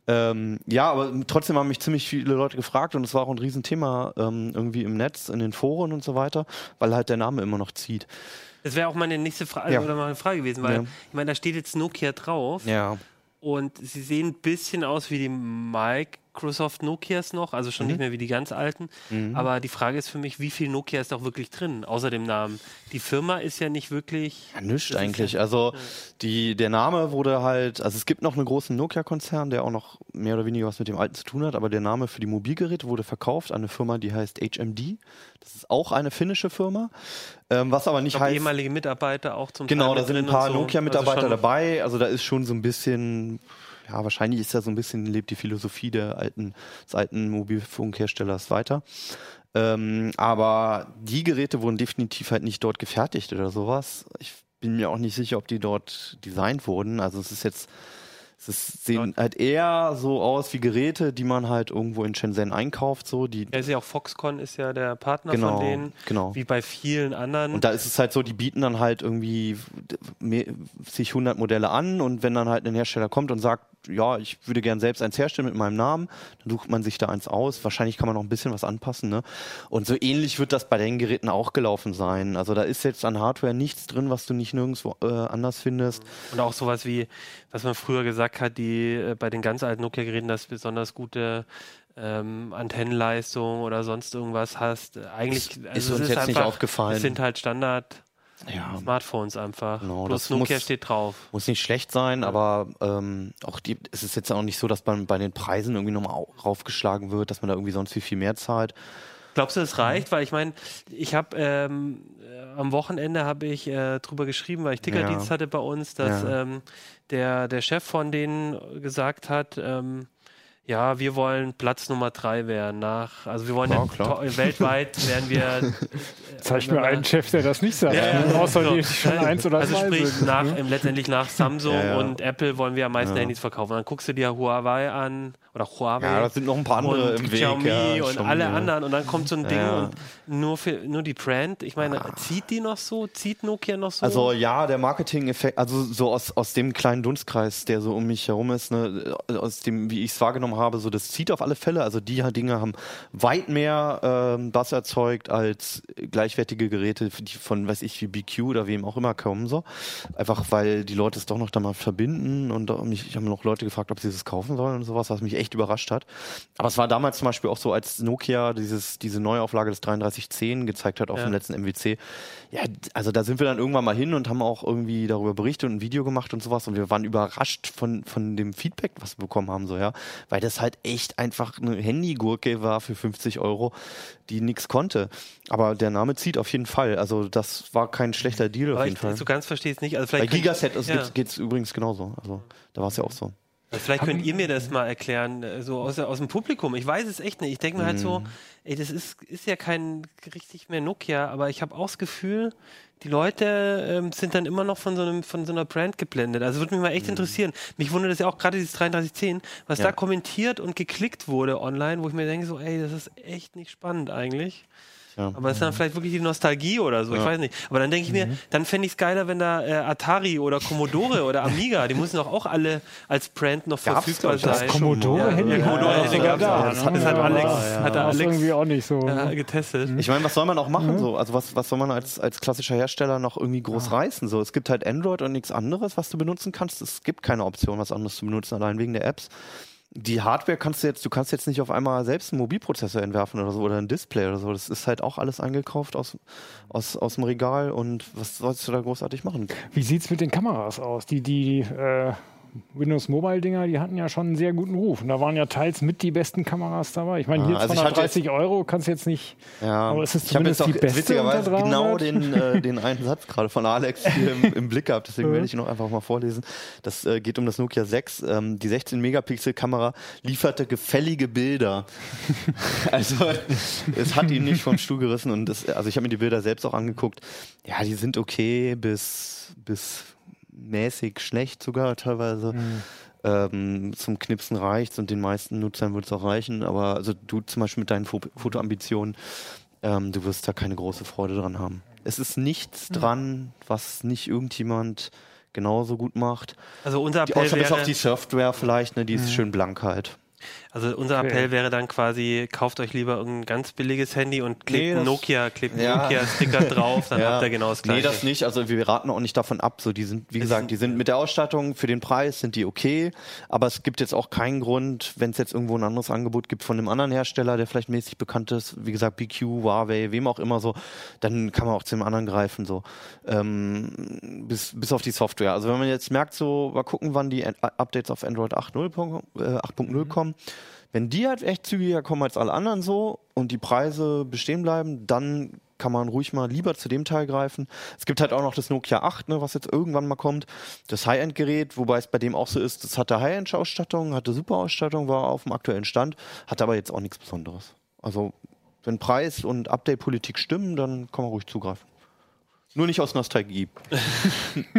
Ähm, ja, aber trotzdem haben mich ziemlich viele Leute gefragt und es war auch ein Riesenthema ähm, irgendwie im Netz, in den Foren und so weiter, weil halt der Name immer noch zieht. Das wäre auch meine nächste Frage Ja. oder meine Frage gewesen, weil Ja. ich meine, da steht jetzt Nokia drauf Ja. und sie sehen ein bisschen aus wie die Microsoft Nokias noch, also schon Mhm. nicht mehr wie die ganz alten. Aber die Frage ist für mich, wie viel Nokia ist auch wirklich drin, außer dem Namen? Die Firma ist ja nicht wirklich. Ja, ist eigentlich. ja- also die, der Name wurde halt, also es gibt noch einen großen Nokia-Konzern, der auch noch mehr oder weniger was mit dem alten zu tun hat, aber der Name für die Mobilgeräte wurde verkauft an eine Firma, die heißt HMD. Das ist auch eine finnische Firma, ähm, was aber Ich nicht heißt. ehemalige Mitarbeiter auch zum Genau, Teil da sind ein paar so. Nokia-Mitarbeiter Also dabei. Also da ist schon so ein bisschen, ja, wahrscheinlich ist da so ein bisschen, lebt die Philosophie der alten, des alten Mobilfunkherstellers weiter. Ähm, aber die Geräte wurden definitiv halt nicht dort gefertigt oder sowas. Ich bin mir auch nicht sicher, ob die dort designt wurden. Also es ist jetzt, es ist, sehen halt eher so aus wie Geräte, die man halt irgendwo in Shenzhen einkauft, so die Ja, ist ja auch Foxconn ist ja der Partner Genau, von denen, genau. wie bei vielen anderen. Und da ist es halt so, die bieten dann halt irgendwie sich 100 Modelle an und wenn dann halt ein Hersteller kommt und sagt, ja, ich würde gern selbst eins herstellen mit meinem Namen, dann sucht man sich da eins aus. Wahrscheinlich kann man noch ein bisschen was anpassen. Ne? Und so ähnlich wird das bei den Geräten auch gelaufen sein. Also da ist jetzt an Hardware nichts drin, was du nicht nirgendwo äh, anders findest. Und auch sowas wie, was man früher gesagt hat, die äh, bei den ganz alten Nokia-Geräten, dass besonders gute ähm, Antennenleistung oder sonst irgendwas hast. Äh, Eigentlich Ist- also ist es uns jetzt nicht aufgefallen. Es sind halt Standard Ja. Smartphones einfach. Genau, Plus Nokia muss- steht drauf. Muss nicht schlecht sein, aber ähm, auch die, es ist jetzt auch nicht so, dass man bei den Preisen irgendwie nochmal au- raufgeschlagen wird, dass man da irgendwie sonst viel, viel mehr zahlt. Glaubst du, es reicht? Weil ich meine, ich habe ähm, äh, am Wochenende habe ich äh, drüber geschrieben, weil ich Tickerdienst Ja. hatte bei uns, dass Ja. ähm, der, der Chef von denen gesagt hat, ähm, ja, wir wollen Platz Nummer drei werden nach, also wir wollen Ja, ja, weltweit werden wir <laughs> Zeig wenn mir einen Chef, der das nicht sagt. Ja, ne? Außer so. die schon eins oder also zwei sprich sind. nach, ne? letztendlich nach Samsung Ja, ja. und Apple wollen wir am meisten Ja. Handys verkaufen. Dann guckst du dir Huawei an oder Huawei Ja, da sind noch ein paar andere und im Weg. Xiaomi ja, und schon, alle ja. anderen und dann kommt so ein Ding Ja. und nur für nur die Brand. Ich meine, zieht die noch so? Zieht Nokia noch so? Also ja, der Marketing-Effekt, also so aus, aus dem kleinen Dunstkreis, der so um mich herum ist, ne, aus dem, wie ich es wahrgenommen habe, so das zieht auf alle Fälle. Also die Dinge haben weit mehr ähm, Bass erzeugt als gleichwertige Geräte, die von, weiß ich, wie BQ oder wem auch immer kommen so. Einfach weil die Leute es doch noch damit verbinden und da mich, ich habe noch Leute gefragt, ob sie das kaufen sollen und sowas, was mich echt überrascht hat. Aber es war damals zum Beispiel auch so, als Nokia dieses, diese Neuauflage des 3310 gezeigt hat auf Ja. dem letzten MWC. Ja, also da sind wir dann irgendwann mal hin und haben auch irgendwie darüber berichtet und ein Video gemacht und sowas und wir waren überrascht von, von dem Feedback, was wir bekommen haben, so, ja. Weil das halt echt einfach eine Handygurke war für 50 Euro, die nichts konnte. Aber der Name zieht auf jeden Fall. Also das war kein schlechter Deal auf aber jeden ich, Fall. so ganz verstehe es nicht. Also Bei vielleicht könnt- Gigaset also ja. geht es übrigens genauso. Also da war es ja auch so. Also Vielleicht könnt ihr mir das mal erklären, äh, so aus, aus dem Publikum. Ich weiß es echt nicht. Ich denke mir halt so, Mhm. Ey, das ist, ist ja kein richtig mehr Nokia, aber ich habe auch das Gefühl, die Leute ähm, sind dann immer noch von so, einem, von so einer Brand geblendet. Also würde mich mal echt interessieren. Mich wundert es ja auch gerade dieses 3310, was Mhm. Ja. da kommentiert und geklickt wurde online, wo ich mir denke, so, ey, das ist echt nicht spannend eigentlich. Ja. Aber es ist dann vielleicht wirklich die Nostalgie oder so, ich Ja. weiß nicht. Aber dann denke ich mir, dann fände ich es geiler, wenn da äh, Atari oder Commodore oder Amiga, die müssen doch auch alle als Brand noch Gab's, verfügbar ich, das sein. Commodore Ja, Commodore Ja, ja, Das hat- das hat Alex- ja, hat Alex- irgendwie auch nicht so. Ja, getestet. Ich meine, was soll man auch machen Mhm. so? Also was, was soll man als, als klassischer Hersteller noch irgendwie groß reißen? So, es gibt halt Android und nichts anderes, was du benutzen kannst. Es gibt keine Option, was anderes zu benutzen, allein wegen der Apps. Die Hardware kannst du jetzt, du kannst jetzt nicht auf einmal selbst einen Mobilprozessor entwerfen oder so oder ein Display oder so. Das ist halt auch alles eingekauft aus, aus, aus dem Regal und was sollst du da großartig machen? Wie sieht es mit den Kameras aus? Die, die äh, Windows Mobile Dinger, die hatten ja schon einen sehr guten Ruf. Und da waren ja teils mit die besten Kameras dabei. Ich meine, Ah, hier also ich hatte 230 Euro kannst du jetzt nicht. Ja, Aber ist es ich habe jetzt zumindest auch die beste witzigerweise unter 300? genau den, äh, den einen Satz gerade von Alex hier im, im Blick gehabt, deswegen <laughs> werde ich ihn noch einfach mal vorlesen. Das äh, geht um das Nokia 6. Ähm, die 16-Megapixel-Kamera lieferte gefällige Bilder. <laughs> also es hat ihn nicht vom Stuhl gerissen und das, also ich habe mir die Bilder selbst auch angeguckt. Ja, die sind okay bis, bis mäßig schlecht sogar teilweise. Mhm. ähm, zum Knipsen reicht und den meisten Nutzern wird es auch reichen. Aber also du zum Beispiel mit deinen Fo Fotoambitionen, ähm, du wirst da keine große Freude dran haben. Es ist nichts Mhm. dran, was nicht irgendjemand genauso gut macht. Also unser Die Appell Ausnahme ist auch wäre, die Software vielleicht, ne, die ist Mhm. schön blank halt. Also unser Okay. Appell wäre dann quasi, kauft euch lieber irgendein ganz billiges Handy und klebt Nee, Nokia, klebt einen Ja. Nokia-Sticker <laughs> drauf, dann habt ihr genau das gleiche. Nee, das nicht. Also wir raten auch nicht davon ab. So, die sind, wie Es gesagt, die sind mit der Ausstattung für den Preis sind die okay. Aber es gibt jetzt auch keinen Grund, wenn es jetzt irgendwo ein anderes Angebot gibt von einem anderen Hersteller, der vielleicht mäßig bekannt ist, wie gesagt, BQ, Huawei, wem auch immer so, dann kann man auch zu dem anderen greifen. So, ähm, bis, bis auf die Software. Also wenn man jetzt merkt, so, mal gucken, wann die Updates auf Android 8.0 kommen, äh, 8.0 kommen. Wenn die halt echt zügiger kommen als alle anderen so und die Preise bestehen bleiben, dann kann man ruhig mal lieber zu dem Teil greifen. Es gibt halt auch noch das Nokia 8, ne, was jetzt irgendwann mal kommt. Das High-End-Gerät, wobei es bei dem auch so ist, das hatte High-End-Ausstattung, hatte super Ausstattung, war auf dem aktuellen Stand, hatte aber jetzt auch nichts Besonderes. Also, wenn Preis und Update-Politik stimmen, dann kann man ruhig zugreifen. Nur nicht aus Nostalgie. <laughs>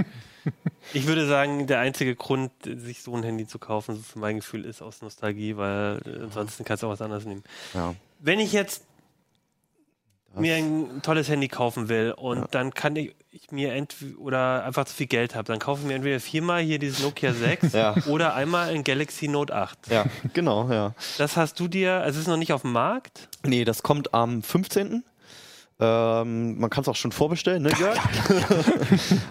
Ich würde sagen, der einzige Grund, sich so ein Handy zu kaufen, so für mein Gefühl, ist aus Nostalgie, weil äh, ansonsten kannst du auch was anderes nehmen. Ja. Wenn ich jetzt mir ein tolles Handy kaufen will und Ja. dann kann ich, ich mir entweder oder einfach zu viel Geld habe, dann kaufe ich mir entweder viermal hier dieses Nokia 6 <laughs> Ja. oder einmal ein Galaxy Note 8. Ja, genau, ja. Das hast du dir, also es ist noch nicht auf dem Markt. Nee, das kommt am 15. Ähm, man kann es auch schon vorbestellen, ne, Jörg?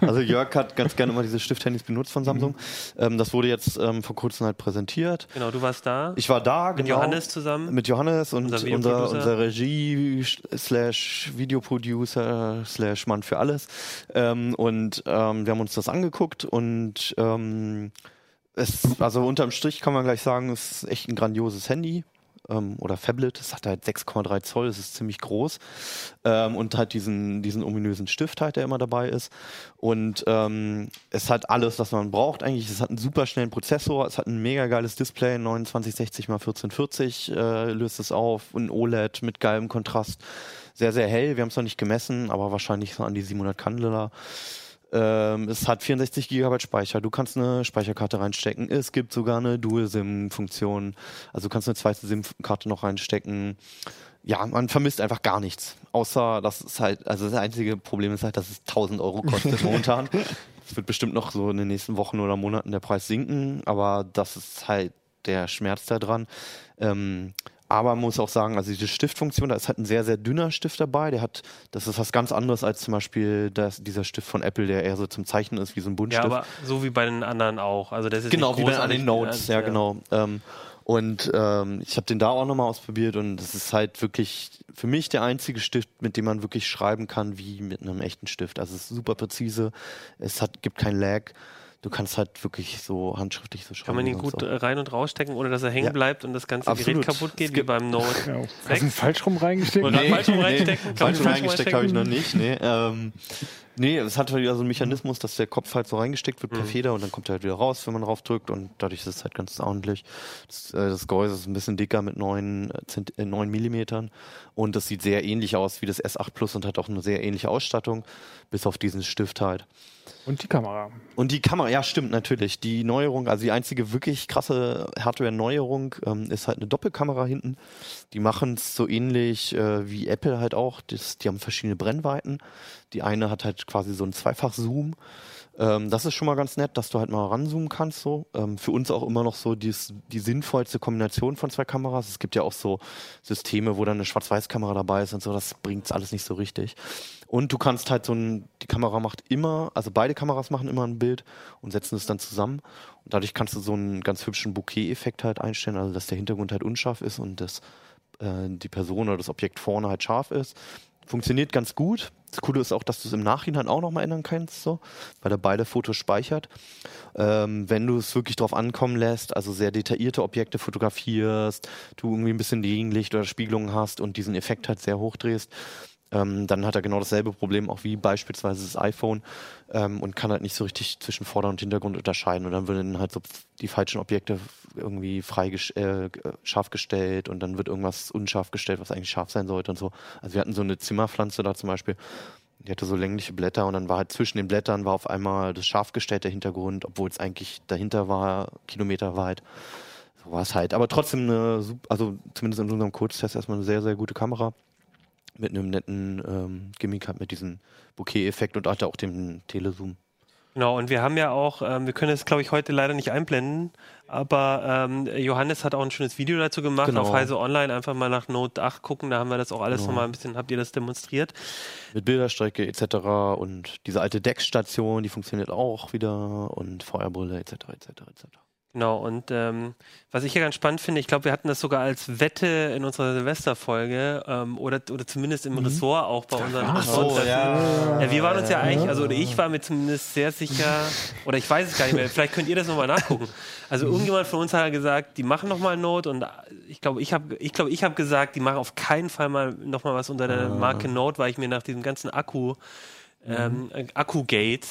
<laughs> also Jörg hat ganz gerne immer diese Stifthandys benutzt von Samsung. Ähm, das wurde jetzt ähm, vor kurzem halt präsentiert. Genau, du warst da Ich war da, mit genau. Johannes zusammen. Mit Johannes und Unser unser, unser Regie slash Videoproducer slash Mann für alles. Ähm, und ähm, wir haben uns das angeguckt und ähm, es, also unterm Strich kann man gleich sagen, es ist echt ein grandioses Handy. Ähm, oder Phablet, es hat halt 6,3 Zoll, es ist ziemlich groß ähm, und hat diesen, diesen ominösen Stift halt, der immer dabei ist. Und ähm, es hat alles, was man braucht eigentlich. Es hat einen super schnellen Prozessor, es hat ein mega geiles Display, 2960 x 1440 äh, löst es auf, ein OLED mit geilem Kontrast. Sehr, sehr hell, wir haben es noch nicht gemessen, aber wahrscheinlich so an die 700 Candela. Ähm, es hat 64 GB Speicher. Du kannst eine Speicherkarte reinstecken. Es gibt sogar eine Dual-SIM-Funktion. Also du kannst eine zweite SIM-Karte noch reinstecken. Ja, man vermisst einfach gar nichts. Außer, dass es halt, also das einzige Problem ist halt, dass es 1000 Euro kostet <laughs> momentan. Es wird bestimmt noch so in den nächsten Wochen oder Monaten der Preis sinken, aber das ist halt der Schmerz da dran. Ähm, aber man muss auch sagen, also diese Stiftfunktion, da ist halt ein sehr, sehr dünner Stift dabei. Der hat, das ist was ganz anderes als zum Beispiel das, dieser Stift von Apple, der eher so zum Zeichnen ist, wie so ein Ja, Buntstift. aber so wie bei den anderen auch. Also das ist genau, wie bei den Notes, also, ja, genau. Ähm, und ähm, ich habe den da auch nochmal ausprobiert und es ist halt wirklich für mich der einzige Stift, mit dem man wirklich schreiben kann wie mit einem echten Stift. Also es ist super präzise, es hat, gibt kein Lag. Du kannst halt wirklich so handschriftlich so schreiben. Kann man ihn gut auch. rein und rausstecken, ohne dass er hängen Ja. bleibt und das ganze Absolut. Gerät kaputt geht, wie beim Note. Ja. Hast du ihn falsch rum reingesteckt? Oder falsch rum reinstecken? Man Falsch rum reingesteckt habe ich noch nicht. Nee, ähm, nee, es hat halt wieder so einen Mechanismus, dass der Kopf halt so reingesteckt wird per Mhm. Feder und dann kommt er halt wieder raus, wenn man drauf drückt und dadurch ist es halt ganz ordentlich. Das, äh, das Gehäuse ist ein bisschen dicker mit 9, äh, Zent- äh, 9 Millimetern und das sieht sehr ähnlich aus wie das S8 Plus und hat auch eine sehr ähnliche Ausstattung, bis auf diesen Stift halt. Und die Kamera. Und die Kamera, ja, stimmt natürlich. Die Neuerung, also die einzige wirklich krasse Hardware-Neuerung ähm, ist halt eine Doppelkamera hinten. Die machen es so ähnlich äh, wie Apple halt auch. Das, die haben verschiedene Brennweiten. Die eine hat halt quasi so einen Zweifach-Zoom. Ähm, das ist schon mal ganz nett, dass du halt mal ranzoomen kannst. So. Ähm, für uns auch immer noch so dies, die sinnvollste Kombination von zwei Kameras. Es gibt ja auch so Systeme, wo dann eine Schwarz-Weiß-Kamera dabei ist und so. Das bringt's alles nicht so richtig. Und du kannst halt so ein, die Kamera macht immer, also beide Kameras machen immer ein Bild und setzen es dann zusammen. Und dadurch kannst du so einen ganz hübschen Bouquet-Effekt halt einstellen, also dass der Hintergrund halt unscharf ist und das, äh, die Person oder das Objekt vorne halt scharf ist. Funktioniert ganz gut. Das Coole ist auch, dass du es im Nachhinein auch nochmal ändern kannst, so, weil er beide Fotos speichert. Ähm, wenn du es wirklich drauf ankommen lässt, also sehr detaillierte Objekte fotografierst, du irgendwie ein bisschen Gegenlicht oder Spiegelung hast und diesen Effekt halt sehr hochdrehst, ähm, dann hat er genau dasselbe Problem auch wie beispielsweise das iPhone ähm, und kann halt nicht so richtig zwischen Vorder- und Hintergrund unterscheiden. Und dann werden halt so die falschen Objekte irgendwie frei äh, scharf gestellt und dann wird irgendwas unscharf gestellt, was eigentlich scharf sein sollte und so. Also wir hatten so eine Zimmerpflanze da zum Beispiel. Die hatte so längliche Blätter und dann war halt zwischen den Blättern war auf einmal das scharf gestellte Hintergrund, obwohl es eigentlich dahinter war, kilometerweit. So war es halt. Aber trotzdem eine, also zumindest in unserem Kurztest erstmal eine sehr, sehr gute Kamera. Mit einem netten ähm, Gimmick halt mit diesem Bokeh-Effekt und hatte auch den Telezoom. Genau, und wir haben ja auch, ähm, wir können es, glaube ich, heute leider nicht einblenden, aber ähm, Johannes hat auch ein schönes Video dazu gemacht Genau. auf Heise Online. Einfach mal nach Note 8 gucken, da haben wir das auch alles Genau. nochmal ein bisschen, habt ihr das demonstriert? Mit Bilderstrecke etc. Und diese alte Deckstation, die funktioniert auch wieder und Feuerbrille etc. etc. etc. Genau, und ähm, was ich ja ganz spannend finde, ich glaube, wir hatten das sogar als Wette in unserer Silvesterfolge ähm, oder, oder zumindest im Ressort auch bei unseren Ach so, ja. Ja, wir waren uns ja eigentlich, also oder ich war mir zumindest sehr sicher, oder ich weiß es gar nicht mehr, vielleicht könnt ihr das nochmal nachgucken. Also irgendjemand von uns hat gesagt, die machen nochmal Note und ich glaube, ich habe ich glaube, ich habe gesagt, die machen auf keinen Fall mal nochmal was unter der Marke Note, weil ich mir nach diesem ganzen Akku, ähm, Akku-Gate,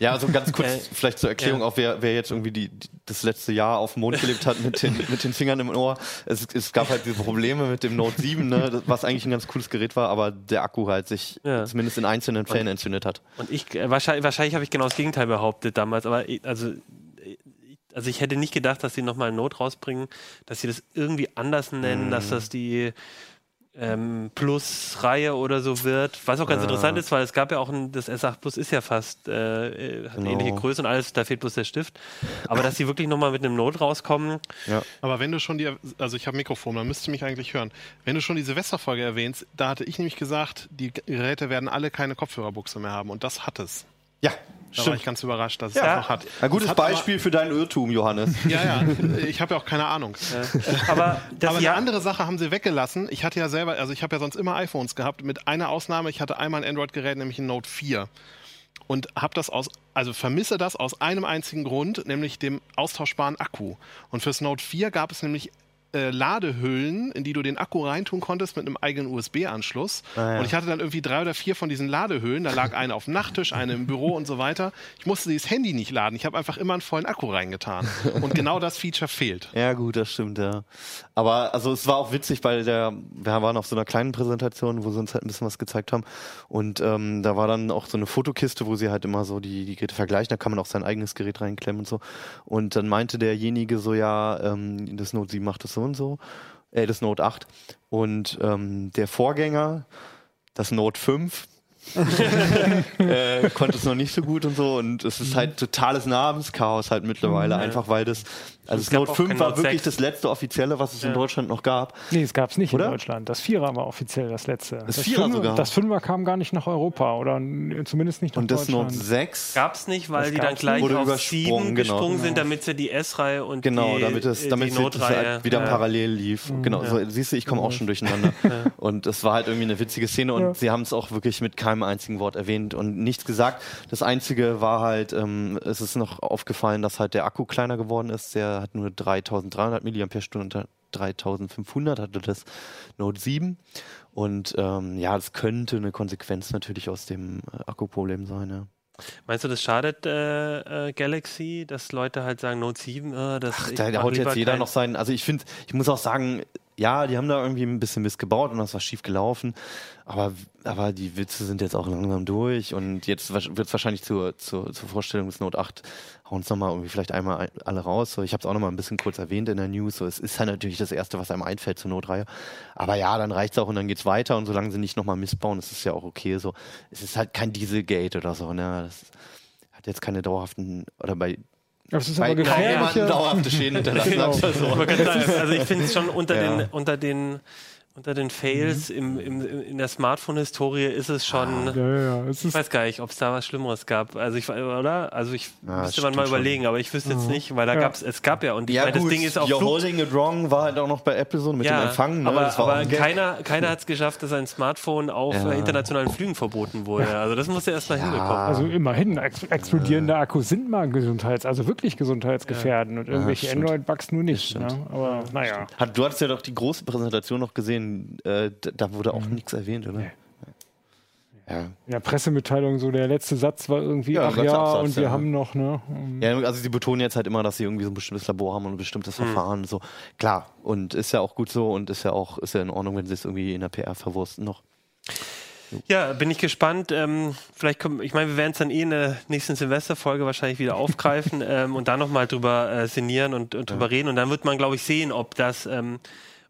Ja, also ganz kurz, Äh, vielleicht zur Erklärung, ja. auch wer, wer jetzt irgendwie die, die, das letzte Jahr auf dem Mond gelebt hat mit den, <laughs> mit den Fingern im Ohr. Es, es gab halt diese Probleme mit dem Note 7, ne, was eigentlich ein ganz cooles Gerät war, aber der Akku halt sich Ja. zumindest in einzelnen Fällen entzündet hat. Und ich, äh, wahrscheinlich, wahrscheinlich habe ich genau das Gegenteil behauptet damals, aber ich, also, ich- also ich hätte nicht gedacht, dass sie nochmal eine Not rausbringen, dass sie das irgendwie anders nennen, dass das die ähm, Plus-Reihe oder so wird. Was auch ganz interessant ist, weil es gab ja auch ein, das S8 Plus ist ja fast, äh, hat eine Genau. ähnliche Größe und alles, da fehlt bloß der Stift. Aber dass sie wirklich nochmal mit einem Note rauskommen, Aber wenn du schon die, also ich habe Mikrofon, man müsste mich eigentlich hören. Wenn du schon die Silvesterfolge erwähnst, da hatte ich nämlich gesagt, die Geräte werden alle keine Kopfhörerbuchse mehr haben und das hat es. Ja, Da war ich ganz überrascht, dass es Ja. das noch hat. Ein gutes hat Beispiel für deinen Irrtum, Johannes. Aber, ja, ja, ich habe ja auch keine Ahnung. aber das Aber eine ja, andere Sache haben sie weggelassen. Ich hatte ja selber, also ich habe ja sonst immer iPhones gehabt, mit einer Ausnahme, ich hatte einmal ein Android-Gerät, nämlich ein Note 4. Und habe das aus, also vermisse das aus einem einzigen Grund, nämlich dem austauschbaren Akku. Und fürs Note 4 gab es nämlich äh, Ladehüllen, in die du den Akku reintun konntest mit einem eigenen USB-Anschluss. Ah, ja. Und ich hatte dann irgendwie drei oder vier von diesen Ladehüllen. Da lag eine auf dem Nachttisch, eine im Büro und so weiter. Ich musste dieses Handy nicht laden. Ich habe einfach immer einen vollen Akku reingetan. Und genau das Feature fehlt. Ja, gut, das stimmt, ja. Aber also es war auch witzig, weil der, wir waren auf so einer kleinen Präsentation, wo sie uns halt ein bisschen was gezeigt haben. Und ähm, da war dann auch so eine Fotokiste, wo sie halt immer so die, die Geräte vergleichen. Da kann man auch sein eigenes Gerät reinklemmen und so. Und dann meinte derjenige so, ja, ähm, das Note 7 macht das so und so. Äh, das Note 8. Und ähm, der Vorgänger, das Note 5, <laughs> äh, konnte es noch nicht so gut und so und es ist halt totales Namenschaos halt mittlerweile, einfach weil das, also das gab Note auch 5 kein war Note wirklich 6. das letzte offizielle, was es in Ja. Deutschland noch gab. Nee, es gab es nicht Oder? in Deutschland. Das Vierer war offiziell das letzte. Das Vierer Fünfer, sogar. Das Fünfer kam gar nicht nach Europa oder zumindest nicht nach Und das Note Deutschland. 6, gab es nicht, weil Das die dann gleich auf übersprungen, 7 genau. gesprungen sind, damit sie die S-Reihe und genau, die, damit es, äh, damit die es Note-Reihe halt wieder ja. parallel lief. Genau, so, siehst du, ich komme auch schon durcheinander. <laughs> Und es war halt irgendwie eine witzige Szene und Ja. sie haben es auch wirklich mit keinem einzigen Wort erwähnt und nichts gesagt. Das Einzige war halt, ähm, es ist noch aufgefallen, dass halt der Akku kleiner geworden ist. Der hat nur 3300 mAh und 3500 hatte das Note 7. Und ähm, ja, das könnte eine Konsequenz natürlich aus dem äh, Akkuproblem sein. Ja. Meinst du, das schadet äh, äh, Galaxy, dass Leute halt sagen Note 7, äh, das Ach, da, haut jetzt jeder noch sein. Also ich finde, ich muss auch sagen, ja, die haben da irgendwie ein bisschen Mist gebaut und das war schief gelaufen. Aber, aber die Witze sind jetzt auch langsam durch und jetzt wird es wahrscheinlich zur, zur, zur Vorstellung des Note 8 hauen es nochmal irgendwie vielleicht einmal ein- alle raus. So, ich habe es auch nochmal ein bisschen kurz erwähnt in der News. So, es ist halt natürlich das Erste, was einem einfällt zur Notreihe. Aber ja, dann reicht's auch und dann geht's weiter und solange sie nicht nochmal missbauen, ist es ja auch okay. So, es ist halt kein Dieselgate oder so. Ne? Das hat jetzt keine dauerhaften oder bei Das ist aber kaum jemanden gefährlicher. dauerhafte Schäden <laughs> hinterlassen. Genau. so. Also ich finde es schon unter Ja. den unter den unter den Fails Mhm. im, im, in der Smartphone-Historie ist es schon. Ja, ja, ja. Es Ich ist, weiß gar nicht, ob es da was Schlimmeres gab. Also ich oder? Also ich Ja, müsste man mal schon. überlegen, aber ich wüsste jetzt nicht, weil da Ja. gab's es gab ja und ich Ja, meine, das Ding ist auf You're holding it wrong war halt auch noch bei Apple so mit dem Empfang. Ne? aber, das war auch aber keiner, keiner hat es geschafft, dass ein Smartphone auf Ja. äh, internationalen Flügen verboten wurde. Also das musste erst mal hinbekommen. also immerhin, ex explodierende Akkus sind mal gesundheits-, also wirklich gesundheitsgefährdend und irgendwelche. Android-Bugs nur nicht. Ne? Aber naja. Hat, du hattest ja doch die große Präsentation noch gesehen, äh, d- da wurde auch Mhm. nichts erwähnt, oder? Nee. Ja. In der Pressemitteilung so der letzte Satz war irgendwie, Ja, ach ja, Absatz, und wir ja. haben noch, ne? um- ja, also sie betonen jetzt halt immer, dass sie irgendwie so ein bestimmtes Labor haben und ein bestimmtes Mhm. Verfahren und so. Klar, und ist ja auch gut so und ist ja auch ist ja in Ordnung, wenn sie es irgendwie in der PR verwursten noch. Ja, bin ich gespannt. Ähm, vielleicht kommen, ich meine, wir werden es dann eh in der nächsten Silvesterfolge wahrscheinlich wieder aufgreifen <laughs> ähm, und da nochmal drüber äh, sinnieren und, und drüber reden. Und dann wird man, glaube ich, sehen, ob das, ähm,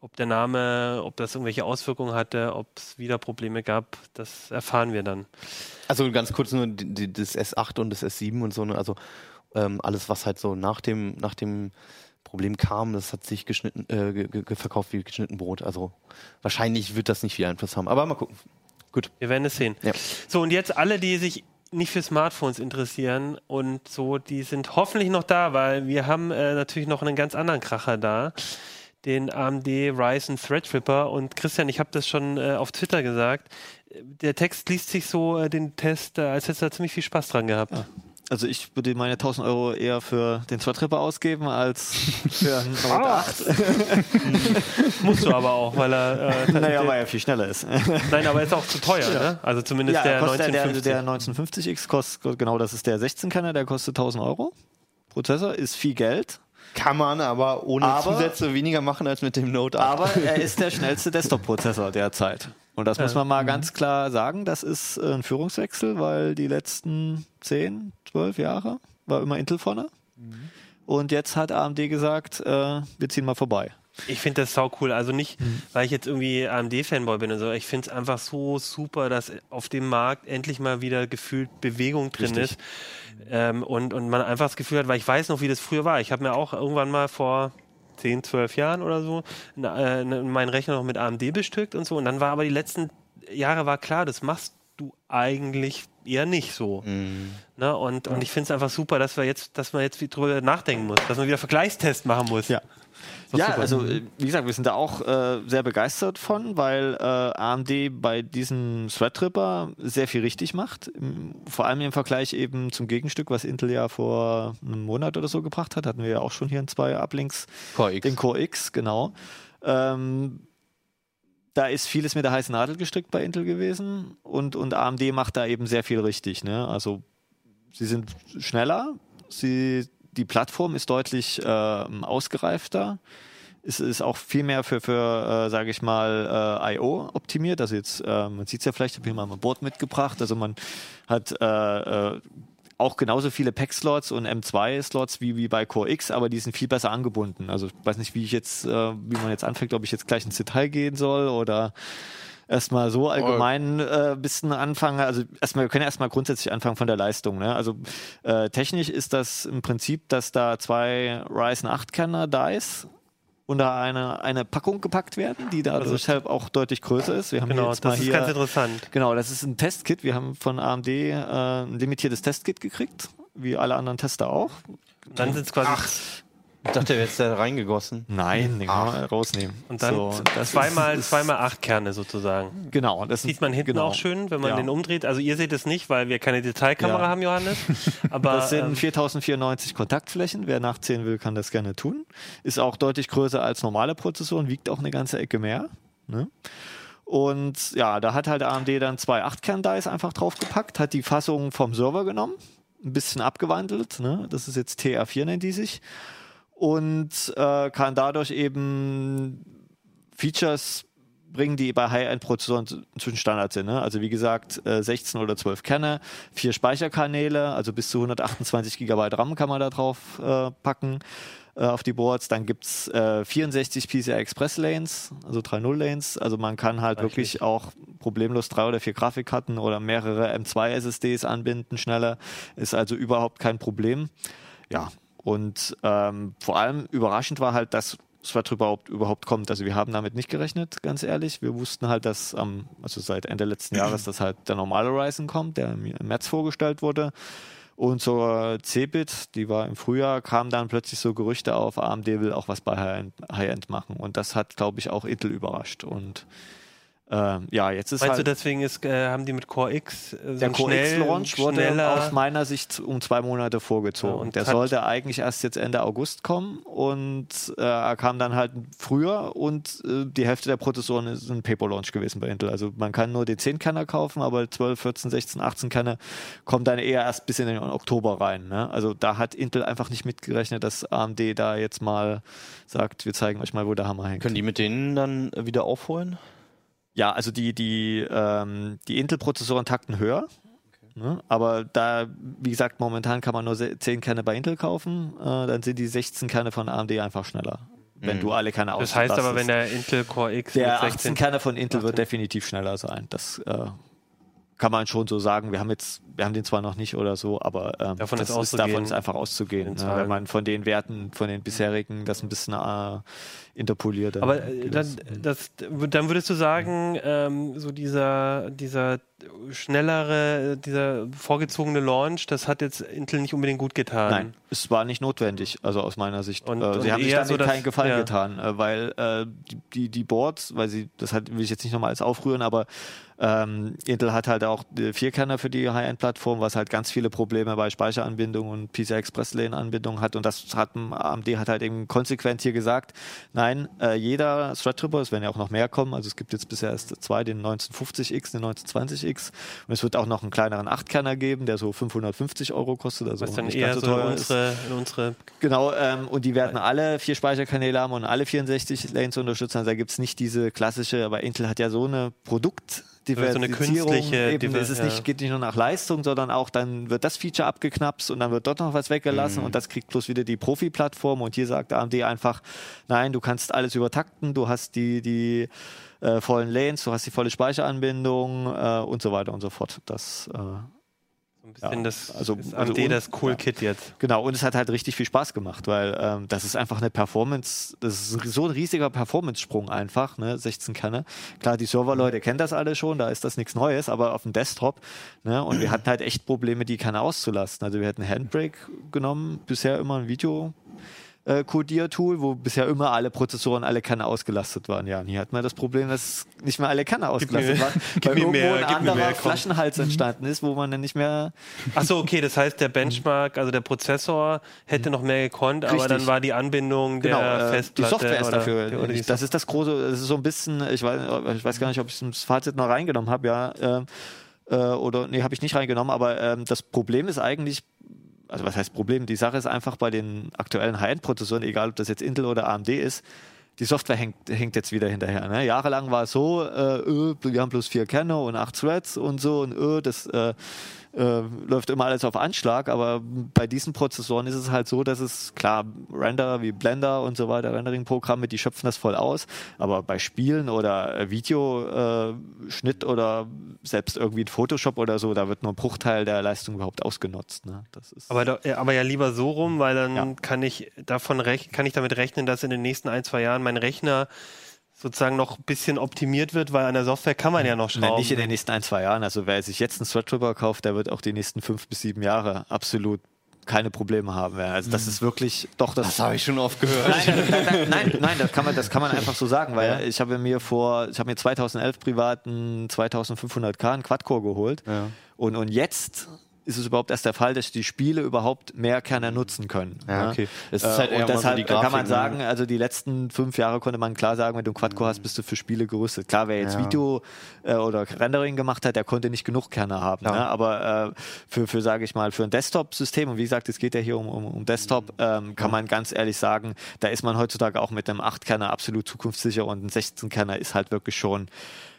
ob der Name, ob das irgendwelche Auswirkungen hatte, ob es wieder Probleme gab. Das erfahren wir dann. Also ganz kurz nur die, die, das S8 und das S7 und so, ne? also ähm, alles, was halt so nach dem, nach dem Problem kam, das hat sich geschnitten, äh, ge ge verkauft wie geschnitten Brot. Also wahrscheinlich wird das nicht viel Einfluss haben. Aber mal gucken. Gut. Wir werden es sehen. Ja. So, und jetzt alle, die sich nicht für Smartphones interessieren und so, die sind hoffentlich noch da, weil wir haben äh, natürlich noch einen ganz anderen Kracher da. Den AMD Ryzen Threadripper. Und Christian, ich habe das schon äh, auf Twitter gesagt. Der Text liest sich so, äh, den Test, äh, als hättest du da ziemlich viel Spaß dran gehabt. Ja. Also ich würde meine 1000 Euro eher für den Threadripper ausgeben als <laughs> für einen Note 8. <laughs> Musst du aber auch, weil er. Äh, <laughs> naja, weil er viel schneller ist. Nein, aber er ist auch zu teuer, ja. ne? Also zumindest ja, der kostet 1950. Der, der 1950X kostet, genau, das ist der 16-Kenner, der kostet 1000 Euro. Prozessor ist viel Geld. Kann man aber ohne Aber- Zusätze weniger machen als mit dem Note 8. Aber er <laughs> ist der schnellste Desktop-Prozessor derzeit. Und das muss man mal ganz klar sagen, das ist äh, ein Führungswechsel, weil die letzten 10, 12 Jahre war immer Intel vorne. Und jetzt hat AMD gesagt, äh, wir ziehen mal vorbei. Ich finde das sau cool. Also nicht, Mhm. weil ich jetzt irgendwie AMD-Fanboy bin und so. Ich finde es einfach so super, dass auf dem Markt endlich mal wieder gefühlt Bewegung drin Richtig. ist. Ähm, und, und man einfach das Gefühl hat, weil ich weiß noch, wie das früher war. Ich habe mir auch irgendwann mal vor 10, 12 Jahren oder so äh, n- meinen Rechner noch mit AMD bestückt und so. Und dann war aber die letzten Jahre war klar, das machst du eigentlich eher nicht so. Mhm. Ne? Und, und ich finde es einfach super, dass wir jetzt, dass man jetzt wieder drüber nachdenken muss, dass man wieder Vergleichstest machen muss. Ja. Doch Ja, also äh, wie gesagt, wir sind da auch äh, sehr begeistert von, weil äh, AMD bei diesem Threadripper sehr viel richtig macht. Im, vor allem im Vergleich eben zum Gegenstück, was Intel ja vor einem Monat oder so gebracht hat, hatten wir ja auch schon hier in zwei Uplinks Core X. den Core X, genau. Ähm, da ist vieles mit der heißen Nadel gestrickt bei Intel gewesen und, und AMD macht da eben sehr viel richtig. Ne? Also sie sind schneller, sie, die Plattform ist deutlich ähm, ausgereifter. Es ist auch viel mehr für, für äh, sage ich mal, äh, I.O. optimiert. Also jetzt, äh, man sieht es ja vielleicht, ich habe hier mal ein Board mitgebracht. Also man hat äh, äh, auch genauso viele Pack-Slots und M2-Slots wie, wie bei Core X, aber die sind viel besser angebunden. Also ich weiß nicht, wie ich jetzt, äh, wie man jetzt anfängt, ob ich jetzt gleich ins Detail gehen soll oder erstmal so allgemein äh, bisschen anfangen. Also erstmal, wir können erstmal grundsätzlich anfangen von der Leistung. Ne? Also äh, technisch ist das im Prinzip, dass da zwei Ryzen 8 Kerner Dice unter eine, eine Packung gepackt werden, die da deshalb auch deutlich größer ist. Wir haben hier genau, jetzt mal das ist hier ganz interessant. Genau, das ist ein Testkit. Wir haben von AMD äh, ein limitiertes Testkit gekriegt, wie alle anderen Tester auch. Dann sind es quasi Ich dachte, der wäre jetzt da reingegossen. Nein, den kann man rausnehmen. und dann So, das zweimal, ist, zweimal acht Kerne sozusagen. Genau, das Sieht man hinten genau. auch schön, wenn man Ja. den umdreht. Also ihr seht es nicht, weil wir keine Detailkamera Ja. haben, Johannes. <laughs> Aber Das sind ähm, 4094 Kontaktflächen. Wer nachzählen will, kann das gerne tun. Ist auch deutlich größer als normale Prozessoren, wiegt auch eine ganze Ecke mehr. Ne? Und ja, da hat halt AMD dann zwei 8-Kern-Dice einfach draufgepackt, hat die Fassung vom Server genommen, ein bisschen abgewandelt. Ne? Das ist jetzt TR4, nennt die sich. Und äh, kann dadurch eben Features bringen, die bei High-End-Prozessoren inzwischen Standard sind. Ne? Also wie gesagt, äh, 16 oder 12 Kerne, vier Speicherkanäle, also bis zu 128 GB RAM kann man da drauf äh, packen äh, auf die Boards. Dann gibt's äh, 64 PCI Express Lanes, also 3.0 Lanes. Also man kann halt Reichlich. wirklich auch problemlos drei oder vier Grafikkarten oder mehrere M2 SSDs anbinden schneller. Ist also überhaupt kein Problem. Ja, und ähm, vor allem überraschend war halt, dass Thread überhaupt, überhaupt kommt. Also wir haben damit nicht gerechnet, ganz ehrlich. Wir wussten halt, dass am, also seit Ende letzten Jahres, dass halt der normale Ryzen kommt, der im März vorgestellt wurde. Und zur Cebit, die war im Frühjahr, kamen dann plötzlich so Gerüchte auf, AMD will auch was bei High-End High-End machen. Und das hat, glaube ich, auch Intel überrascht. Und ähm, ja, jetzt ist meinst halt du, deswegen ist, äh, haben die mit Core X äh, so der Core schnell, X-Launch wurde schneller, aus meiner Sicht um zwei Monate vorgezogen. Ja, und der sollte eigentlich erst jetzt Ende August kommen und äh, er kam dann halt früher und äh, die Hälfte der Prozessoren ist ein Paper-Launch gewesen bei Intel. Also man kann nur den 10-Kerner kaufen, aber 12, 14, 16, 18 Kerner kommen dann eher erst bis in den Oktober rein. Ne? Also da hat Intel einfach nicht mitgerechnet, dass AMD da jetzt mal sagt, wir zeigen euch mal, wo der Hammer hängt. Können die mit denen dann wieder aufholen? Ja, also die, die, ähm, die Intel-Prozessoren takten höher. Ne? Aber da, wie gesagt, momentan kann man nur se- 10 Kerne bei Intel kaufen, äh, dann sind die 16 Kerne von AMD einfach schneller. Wenn Mhm. du alle Kerne Das heißt aber, wenn der Intel Core X Der mit 18 16 Kerne von Intel wird 18. definitiv schneller sein. Das äh, kann man schon so sagen. Wir haben jetzt, wir haben den zwar noch nicht oder so, aber ähm, Davon ist auszugehen. davon ist einfach auszugehen. Ne? Wenn man von den Werten, von den bisherigen, das ein bisschen äh, interpoliert. Aber äh, dann, das. das, dann würdest du sagen, ähm, so dieser, dieser schnellere, dieser vorgezogene Launch, das hat jetzt Intel nicht unbedingt gut getan. Nein, es war nicht notwendig, also aus meiner Sicht. Und- äh, und sie haben sich damit so, dass- keinen Gefallen ja. getan, äh, weil äh, die, die, die Boards, weil sie, das halt, will ich jetzt nicht nochmal alles aufrühren, aber ähm, Intel hat halt auch die Vierkerner für die High-End-Plattform, was halt ganz viele Probleme bei Speicheranbindung und PCI-Express-Lane-Anbindung hat und das hat AMD hat halt eben konsequent hier gesagt, nein, äh, jeder Threadripper, es werden ja auch noch mehr kommen, also es gibt jetzt bisher erst zwei, den 1950X, den 1920X und es wird auch noch einen kleineren 8-Kerner geben, der so 550 Euro kostet, also Was dann nicht eher ganz so teuer ist. unsere, in unsere Genau, ähm, und die werden alle vier Speicherkanäle haben und alle 64 Lanes unterstützen. Also da gibt's nicht diese klassische, aber Intel hat ja so eine Produktdiversifizierung. künstliche Eben, Diver- es ist nicht, geht nicht nur nach Leistung, sondern auch dann wird das Feature abgeknapst und dann wird dort noch was weggelassen Mhm. und das kriegt bloß wieder die Profi-Plattform und hier sagt AMD einfach, nein, du kannst alles übertakten, du hast die, die äh, vollen Lanes, du hast die volle Speicheranbindung äh, und so weiter und so fort. Das äh, so ein bisschen Ja, das, also- ist also AMD un- das Cool. Kit jetzt. Genau, und es hat halt richtig viel Spaß gemacht, weil ähm, das ist einfach eine Performance, das ist so ein riesiger Performance-Sprung einfach, ne, 16 Kerne. Klar, die Serverleute kennen das alle schon, da ist das nichts Neues, aber auf dem Desktop, ne, und wir hatten halt echt Probleme, die Kerne auszulasten. Also wir hatten Handbrake genommen, bisher immer ein Video. Äh, Codiertool, wo bisher immer alle Prozessoren, alle Kerne ausgelastet waren. Ja, und hier hat man das Problem, dass nicht mehr alle Kerne ausgelastet waren, <laughs> weil irgendwo mehr, ein anderer mehr. Flaschenhals entstanden ist, wo man dann nicht mehr Achso, okay, das heißt, der Benchmark, also der Prozessor hätte noch mehr gekonnt, aber Richtig. dann war die Anbindung Genau, der äh, Festplatte. die Software ist oder, dafür. Oder die das ist das große, das ist so ein bisschen, ich weiß, ich weiß gar nicht, ob ich das Fazit noch reingenommen habe, ja. ähm, Äh, oder nee, habe ich nicht reingenommen, aber ähm, das Problem ist eigentlich, also was heißt Problem? Die Sache ist einfach bei den aktuellen High-End-Prozessoren, egal ob das jetzt Intel oder AMD ist, die Software hängt, hängt jetzt wieder hinterher. Ne? Jahrelang war es so, äh, öh, wir haben bloß vier Kerne und acht Threads und so und öh, das äh, äh, läuft immer alles auf Anschlag, aber bei diesen Prozessoren ist es halt so, dass es klar Renderer wie Blender und so weiter, Rendering-Programme, die schöpfen das voll aus, aber bei Spielen oder äh, Videoschnitt oder selbst irgendwie in Photoshop oder so, da wird nur ein Bruchteil der Leistung überhaupt ausgenutzt. Ne? Das ist Aber, da, ja, aber ja lieber so rum, weil dann Ja. kann ich davon kann ich damit rechnen, dass in den nächsten ein, zwei Jahren mein Rechner sozusagen noch ein bisschen optimiert wird, weil an der Software kann man ja noch Nein, schrauben. nicht in den nächsten ein, zwei Jahren. Also wer sich jetzt einen Threadripper kauft, der wird auch die nächsten fünf bis sieben Jahre absolut keine Probleme haben. werden. Also das ist wirklich, doch, das, Das habe ich schon oft gehört. Nein, nein, nein, nein, nein, das kann man, das kann man einfach so sagen, weil ich habe mir vor, ich habe mir 2011 privaten 2500K einen Quad-Core geholt Ja. und, und jetzt ist es überhaupt erst der Fall, dass die Spiele überhaupt mehr Kerner nutzen können. Ja, ne? okay. Es Äh, ist halt eher und mal so deshalb die kann man Grafik, ne? sagen, also die letzten fünf Jahre konnte man klar sagen, wenn du einen Quad-Core hast, bist du für Spiele gerüstet. Klar, wer jetzt Ja. Video äh, oder Rendering gemacht hat, der konnte nicht genug Kerner haben. Klar. Ne? Aber äh, für, für sage ich mal, für ein Desktop-System, und wie gesagt, es geht ja hier um, um, um Desktop, ähm, kann man ganz ehrlich sagen, da ist man heutzutage auch mit einem 8-Kerner absolut zukunftssicher und ein 16-Kerner ist halt wirklich schon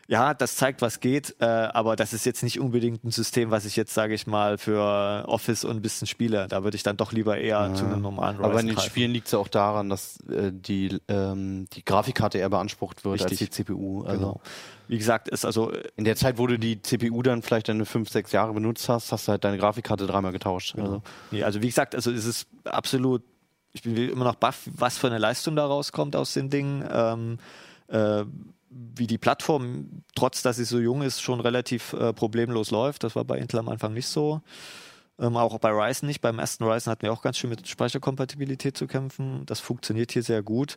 ja, das zeigt, was geht, äh, aber das ist jetzt nicht unbedingt ein System, was ich jetzt, sage ich mal, für Office und ein bisschen spiele. Da würde ich dann doch lieber eher zu einem normalen Aber in Ryzen den greifen. Spielen liegt es ja auch daran, dass äh, die, ähm, die Grafikkarte eher beansprucht wird als Richtig. die CPU. Also Genau. Wie gesagt, ist also äh, in der Zeit, wo du die CPU dann vielleicht deine fünf, sechs Jahre benutzt hast, hast du halt deine Grafikkarte dreimal getauscht. Also, Nee, also wie gesagt, also es ist absolut, ich bin immer noch baff, was für eine Leistung da rauskommt aus den Dingen. Ähm, äh, wie die Plattform, trotz dass sie so jung ist, schon relativ äh, problemlos läuft. Das war bei Intel am Anfang nicht so. Ähm, auch bei Ryzen nicht. Beim ersten Ryzen hatten wir auch ganz schön mit Speicherkompatibilität zu kämpfen. Das funktioniert hier sehr gut.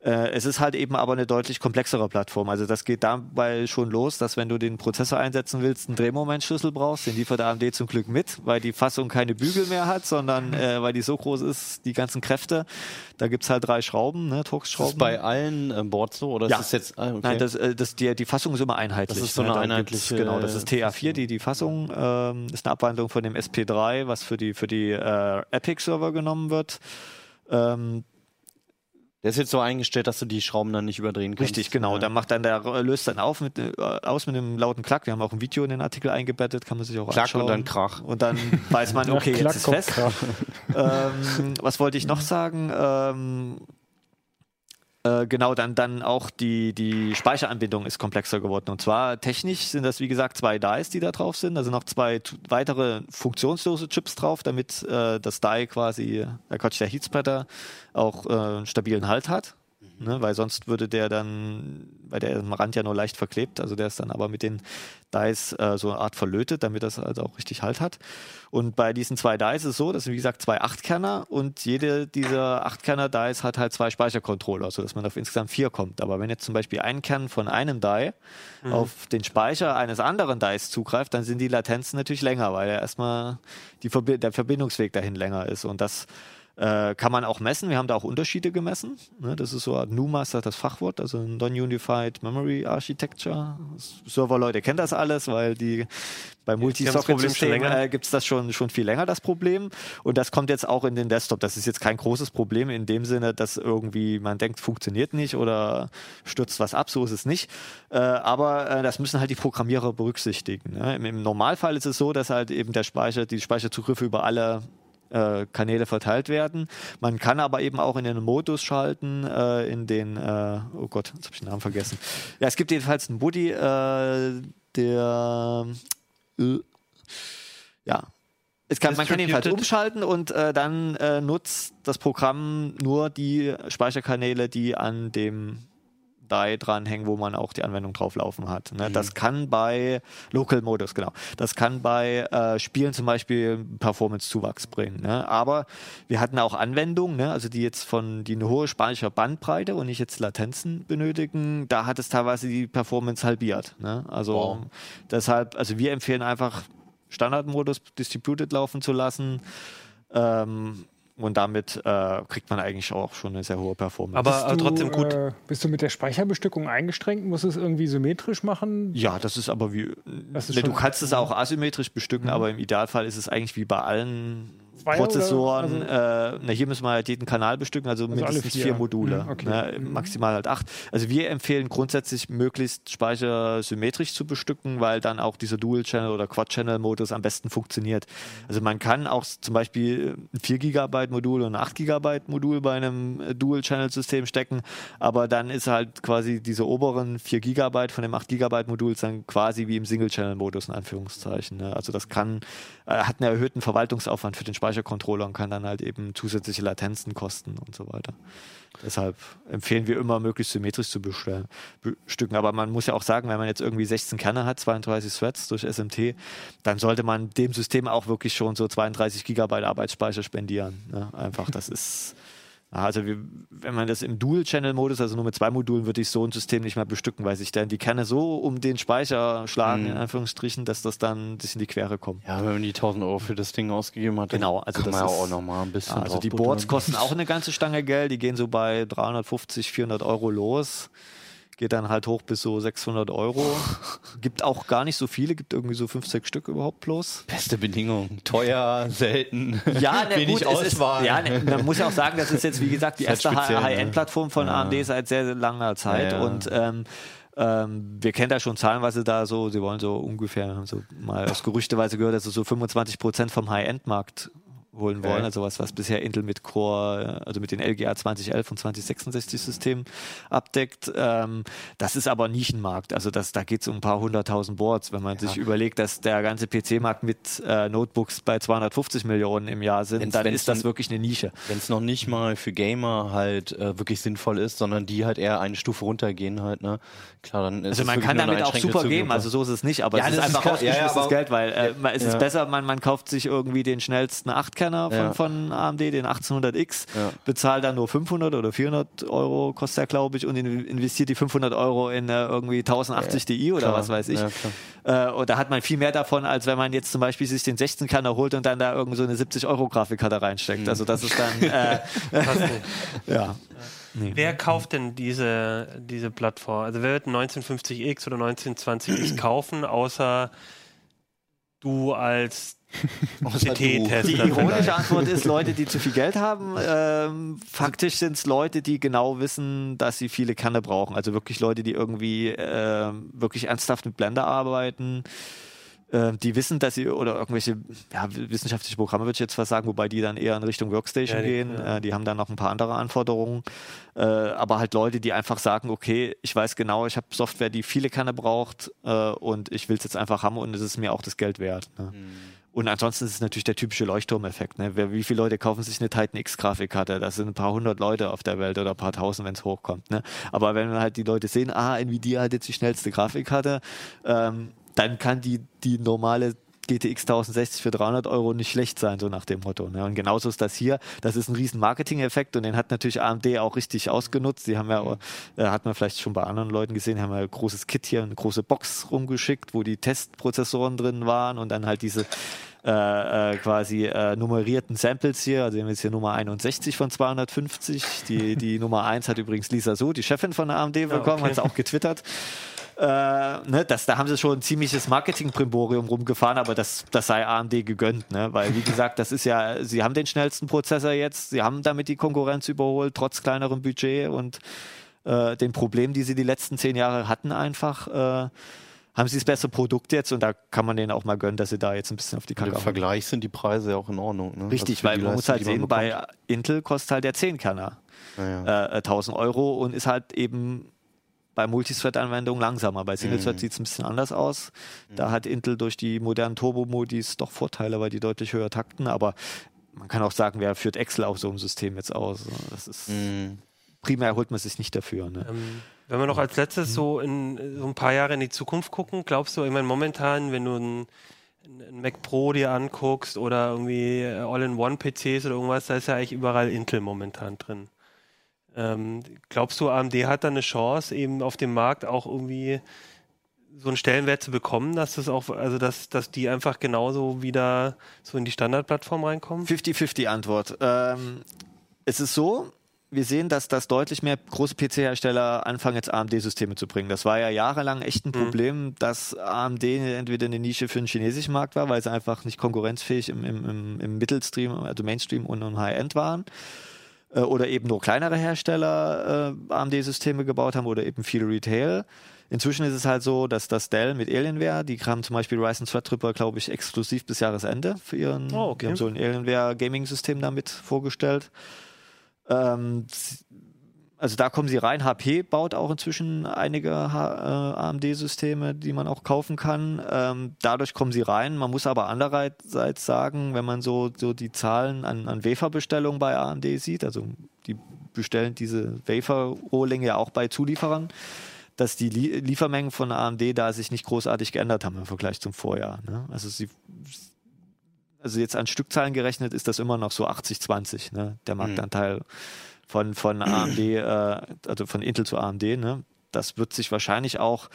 Äh, es ist halt eben aber eine deutlich komplexere Plattform. Also das geht dabei schon los, dass wenn du den Prozessor einsetzen willst, einen Drehmomentschlüssel brauchst. Den liefert AMD zum Glück mit, weil die Fassung keine Bügel mehr hat, sondern äh, weil die so groß ist, die ganzen Kräfte. Da gibt's halt drei Schrauben, ne, ist Torx-Schrauben. das bei allen ähm, Boards so? Oder Ja. ist das jetzt. Ah, okay. Nein, das, äh, das, die, die Fassung ist immer einheitlich. Das ist so ne? eine gibt's- einheitliche- Genau, das ist TA4, die, die Fassung. Ähm, ist eine Abwandlung von dem SP3, was für die, für die äh, Epic-Server genommen wird. Ähm, Der ist jetzt so eingestellt, dass du die Schrauben dann nicht überdrehen kannst. Richtig, genau. Ja. Dann macht dann der löst dann auf mit, äh, aus mit einem lauten Klack. Wir haben auch ein Video in den Artikel eingebettet, kann man sich auch Klack anschauen. und dann Krach. Und dann weiß man, <laughs> okay, Klack, jetzt ist fest. Ähm, was wollte ich noch sagen? Ähm, äh, genau, dann, dann auch die, die Speicheranbindung ist komplexer geworden. Und zwar technisch sind das, wie gesagt, zwei Dies, die da drauf sind. Also noch zwei weitere funktionslose Chips drauf, damit äh, das Die quasi, äh, Quatsch, der Heatspreader auch äh, einen stabilen Halt hat. Ne, weil sonst würde der dann, weil der am Rand ja nur leicht verklebt, also der ist dann aber mit den Dice äh, so eine Art verlötet, damit das also auch richtig Halt hat. Und bei diesen zwei Dice ist es so, das sind wie gesagt zwei Achtkerner und jede dieser Achtkerner Dice hat halt zwei Speichercontroller, sodass man auf insgesamt vier kommt. Aber wenn jetzt zum Beispiel ein Kern von einem Die auf den Speicher eines anderen Dice zugreift, dann sind die Latenzen natürlich länger, weil ja erstmal die Verbi der Verbindungsweg dahin länger ist. Und das äh, kann man auch messen. Wir haben da auch Unterschiede gemessen. Ne? Das ist so, NUMA ist das Fachwort, also Non-Unified Memory Architecture. Serverleute kennen das alles, weil die bei länger. äh, gibt es das schon, schon viel länger, das Problem. Und das kommt jetzt auch in den Desktop. Das ist jetzt kein großes Problem in dem Sinne, dass irgendwie man denkt, funktioniert nicht oder stürzt was ab. So ist es nicht. Äh, aber äh, das müssen halt die Programmierer berücksichtigen. Ne? Im, Im Normalfall ist es so, dass halt eben der Speicher, die Speicherzugriffe über alle äh, Kanäle verteilt werden. Man kann aber eben auch in den Modus schalten, äh, in den, äh, oh Gott, jetzt habe ich den Namen vergessen. Ja, es gibt jedenfalls einen Buddy, äh, der, äh, ja, kann, man kann jedenfalls umschalten und äh, dann äh, nutzt das Programm nur die Speicherkanäle, die an dem Die dranhängen, wo man auch die Anwendung drauf laufen hat. Ne? Das kann bei Local Modus, genau. Das kann bei äh, Spielen zum Beispiel Performance-Zuwachs bringen. Ne? Aber wir hatten auch Anwendungen, ne? also die jetzt von die eine hohe Speicherbandbreite und nicht jetzt Latenzen benötigen. Da hat es teilweise die Performance halbiert. Ne? Also Wow. deshalb, also wir empfehlen einfach Standardmodus Distributed laufen zu lassen. Ähm, und damit äh, kriegt man eigentlich auch schon eine sehr hohe Performance. Aber, aber du, trotzdem gut. Äh, bist du mit der Speicherbestückung eingeschränkt? Musst du es irgendwie symmetrisch machen? Ja, das ist aber wie. Ist ne, du Mhm. kannst es auch asymmetrisch bestücken, aber im Idealfall ist es eigentlich wie bei allen Prozessoren. oder- äh, na, hier müssen wir halt jeden Kanal bestücken, also, alle mindestens vier. vier, Module. Mhm, okay. Ne, Mhm. maximal halt acht. Also wir empfehlen grundsätzlich möglichst Speicher symmetrisch zu bestücken, weil dann auch dieser Dual-Channel oder Quad-Channel-Modus am besten funktioniert. Also man kann auch zum Beispiel ein 4 GB Modul und ein 8 GB Modul bei einem Dual-Channel-System stecken, aber dann ist halt quasi diese oberen 4 GB von dem 8 GB Modul dann quasi wie im Single-Channel-Modus in Anführungszeichen. Ne? Also das kann, äh, hat einen erhöhten Verwaltungsaufwand für den Speichercontroller und kann dann halt eben zusätzliche Latenzen kosten und so weiter. Deshalb empfehlen wir immer, möglichst symmetrisch zu bestücken. Aber man muss ja auch sagen, wenn man jetzt irgendwie 16 Kerne hat, 32 Threads durch SMT, dann sollte man dem System auch wirklich schon so 32 Gigabyte Arbeitsspeicher spendieren. Ne? Einfach, das ist. Also wir, wenn man das im Dual-Channel-Modus, also nur mit zwei Modulen, würde ich so ein System nicht mehr bestücken, weil sich dann die Kerne so um den Speicher schlagen, Mhm. in Anführungsstrichen, dass das dann ein bisschen in die Quere kommt. Ja, wenn man die 1000 Euro für das Ding ausgegeben hat, dann Genau, also kann das man ja ist- auch nochmal ein bisschen also die. Boards kosten auch eine ganze Stange Geld, die gehen so bei 350, 400 Euro los. Geht dann halt hoch bis so 600 Euro. <laughs> Gibt auch gar nicht so viele, gibt irgendwie so 5, 6 Stück überhaupt bloß. Beste Bedingungen. Teuer, selten. Ja, ne, <laughs> wenig gut, es ist, Auswahl. ja, ne, man muss ja auch sagen, das ist jetzt wie gesagt die <laughs> halt erste speziell, ne? High-End-Plattform von Ja. AMD seit sehr, sehr langer Zeit Ja, ja. und ähm, ähm, wir kennen da schon zahlenweise da so, sie wollen so ungefähr, haben so mal aus Gerüchteweise gehört, dass sie so 25 Prozent vom High-End-Markt holen wollen, Okay. also was, was bisher Intel mit Core, also mit den LGA 2011 und 2066 Systemen abdeckt. Ähm, das ist aber Nischenmarkt, also das, da geht es um ein paar hunderttausend Boards, wenn man sich überlegt, dass der ganze PC-Markt mit äh, Notebooks bei 250 Millionen im Jahr sind, Wenn's- dann wenn's ist das wirklich eine Nische. Wenn es noch nicht mal für Gamer halt äh, wirklich sinnvoll ist, sondern die halt eher eine Stufe runtergehen halt, ne? Klar, dann ist Also man kann damit auch super geben, Zielgruppe. also so ist es nicht, aber Ja, es ist das ist einfach klar. Ja, ja, Geld, weil äh, es ist Ja. besser, man, man kauft sich irgendwie den schnellsten Achtkerner von, Ja. von AMD, den 1800X, Ja. bezahlt dann nur 500 oder 400 Euro, kostet er glaube ich, und in- investiert die 500 Euro in äh, irgendwie 1080 Di oder Klar. was weiß ich. Ja. Äh, und da hat man viel mehr davon, als wenn man jetzt zum Beispiel sich den 16-Kerner holt und dann da irgend so eine 70-Euro-Grafikkarte reinsteckt. Mhm. Also das ist dann, <laughs> äh, <laughs> ja. Nee. Wer kauft denn diese, diese Plattform? Also wer wird ein 1950X oder 1920X kaufen, außer du als. Die ironische Antwort ist Leute, die zu viel Geld haben. Ähm, faktisch sind es Leute, die genau wissen, dass sie viele Kerne brauchen. Also wirklich Leute, die irgendwie äh, wirklich ernsthaft mit Blender arbeiten. Äh, die wissen, dass sie oder irgendwelche ja, wissenschaftliche Programme würde ich jetzt was sagen, wobei die dann eher in Richtung Workstation Ja, die- gehen. ja. Äh, die haben dann noch ein paar andere Anforderungen. Äh, aber halt Leute, die einfach sagen, okay, ich weiß genau, ich habe Software, die viele Kerne braucht äh, und ich will es jetzt einfach haben und es ist mir auch das Geld wert. Ne? Und ansonsten ist es natürlich der typische Leuchtturmeffekt. Ne? Wie viele Leute kaufen sich eine Titan X-Grafikkarte? Das sind ein paar hundert Leute auf der Welt oder ein paar tausend, wenn es hochkommt. Ne? Aber wenn halt die Leute sehen, ah, Nvidia hat jetzt die schnellste Grafikkarte, ähm, dann kann die, die normale GTX 1060 für 300 Euro nicht schlecht sein, so nach dem Motto. Ne? Und genauso ist das hier. Das ist ein riesen Marketing-Effekt und den hat natürlich AMD auch richtig ausgenutzt. Die haben ja, äh, hat man vielleicht schon bei anderen Leuten gesehen, haben ja ein großes Kit hier, eine große Box rumgeschickt, wo die Testprozessoren drin waren und dann halt diese äh, äh, quasi äh, nummerierten Samples hier. Also wir haben jetzt hier Nummer 61 von 250. Die, <laughs> die Nummer 1 hat übrigens Lisa So, die Chefin von der AMD, bekommen, okay. hat es auch getwittert. Äh, ne, das, da haben sie schon ein ziemliches Marketing-Primborium rumgefahren, aber das, das sei AMD gegönnt, ne? weil wie gesagt, das ist ja, sie haben den schnellsten Prozessor jetzt, sie haben damit die Konkurrenz überholt, trotz kleinerem Budget und äh, den Problemen, die sie die letzten zehn Jahre hatten, einfach. Äh, haben sie das bessere Produkt jetzt und da kann man denen auch mal gönnen, dass sie da jetzt ein bisschen auf die Kacke Im. Vergleich sind die Preise ja auch in Ordnung. Ne? Richtig, weil man muss halt sehen, bei Intel kostet halt der 10-Kerner bekommt. Ja, ja. äh, 1000 Euro und ist halt eben bei Multithread-Anwendungen langsamer. Bei Single-Thread Mhm. sieht es ein bisschen anders aus. Da hat Intel durch die modernen Turbo-Modis doch Vorteile, weil die deutlich höher takten, aber man kann auch sagen, wer führt Excel auf so einem System jetzt aus? Das ist Mhm. primär holt man sich nicht dafür. Ne? Ähm, wenn wir noch als letztes so in so ein paar Jahre in die Zukunft gucken, glaubst du, ich meine, momentan, wenn du ein, ein Mac Pro dir anguckst oder irgendwie äh, All-in-One-PCs oder irgendwas, da ist ja eigentlich überall Intel momentan drin. Ähm, glaubst du, AMD hat da eine Chance, eben auf dem Markt auch irgendwie so einen Stellenwert zu bekommen, dass das auch, also dass, dass die einfach genauso wieder so in die Standardplattform reinkommen? 50-50 Antwort. Ähm, es ist so, wir sehen, dass das deutlich mehr große PC-Hersteller anfangen, jetzt AMD-Systeme zu bringen. Das war ja jahrelang echt ein Problem, dass AMD entweder eine Nische für den chinesischen Markt war, weil sie einfach nicht konkurrenzfähig im, im, im, im Mittelstream, also Mainstream und im High-End waren. Äh, Oder eben nur kleinere Hersteller äh, AMD-Systeme gebaut haben oder eben viel Retail. Inzwischen ist es halt so, dass das Dell mit Alienware, die haben zum Beispiel Ryzen Threadripper, glaube ich, exklusiv bis Jahresende für ihren, Oh, okay. die haben so ein Alienware Gaming-System damit vorgestellt. Ähm, also da kommen sie rein. HP baut auch inzwischen einige äh, AMD-Systeme, die man auch kaufen kann. Ähm, dadurch kommen sie rein. Man muss aber andererseits sagen, wenn man so, so die Zahlen an, an Waferbestellungen bei AMD sieht, also die bestellen diese Wafer-Rohlinge ja auch bei Zulieferern, dass die Lie Liefermengen von AMD da sich nicht großartig geändert haben im Vergleich zum Vorjahr. Ne? Also sie also jetzt an Stückzahlen gerechnet ist das immer noch so 80-20, ne? der Marktanteil von, von AMD, äh, also von Intel zu AMD. Ne? Das wird sich wahrscheinlich auch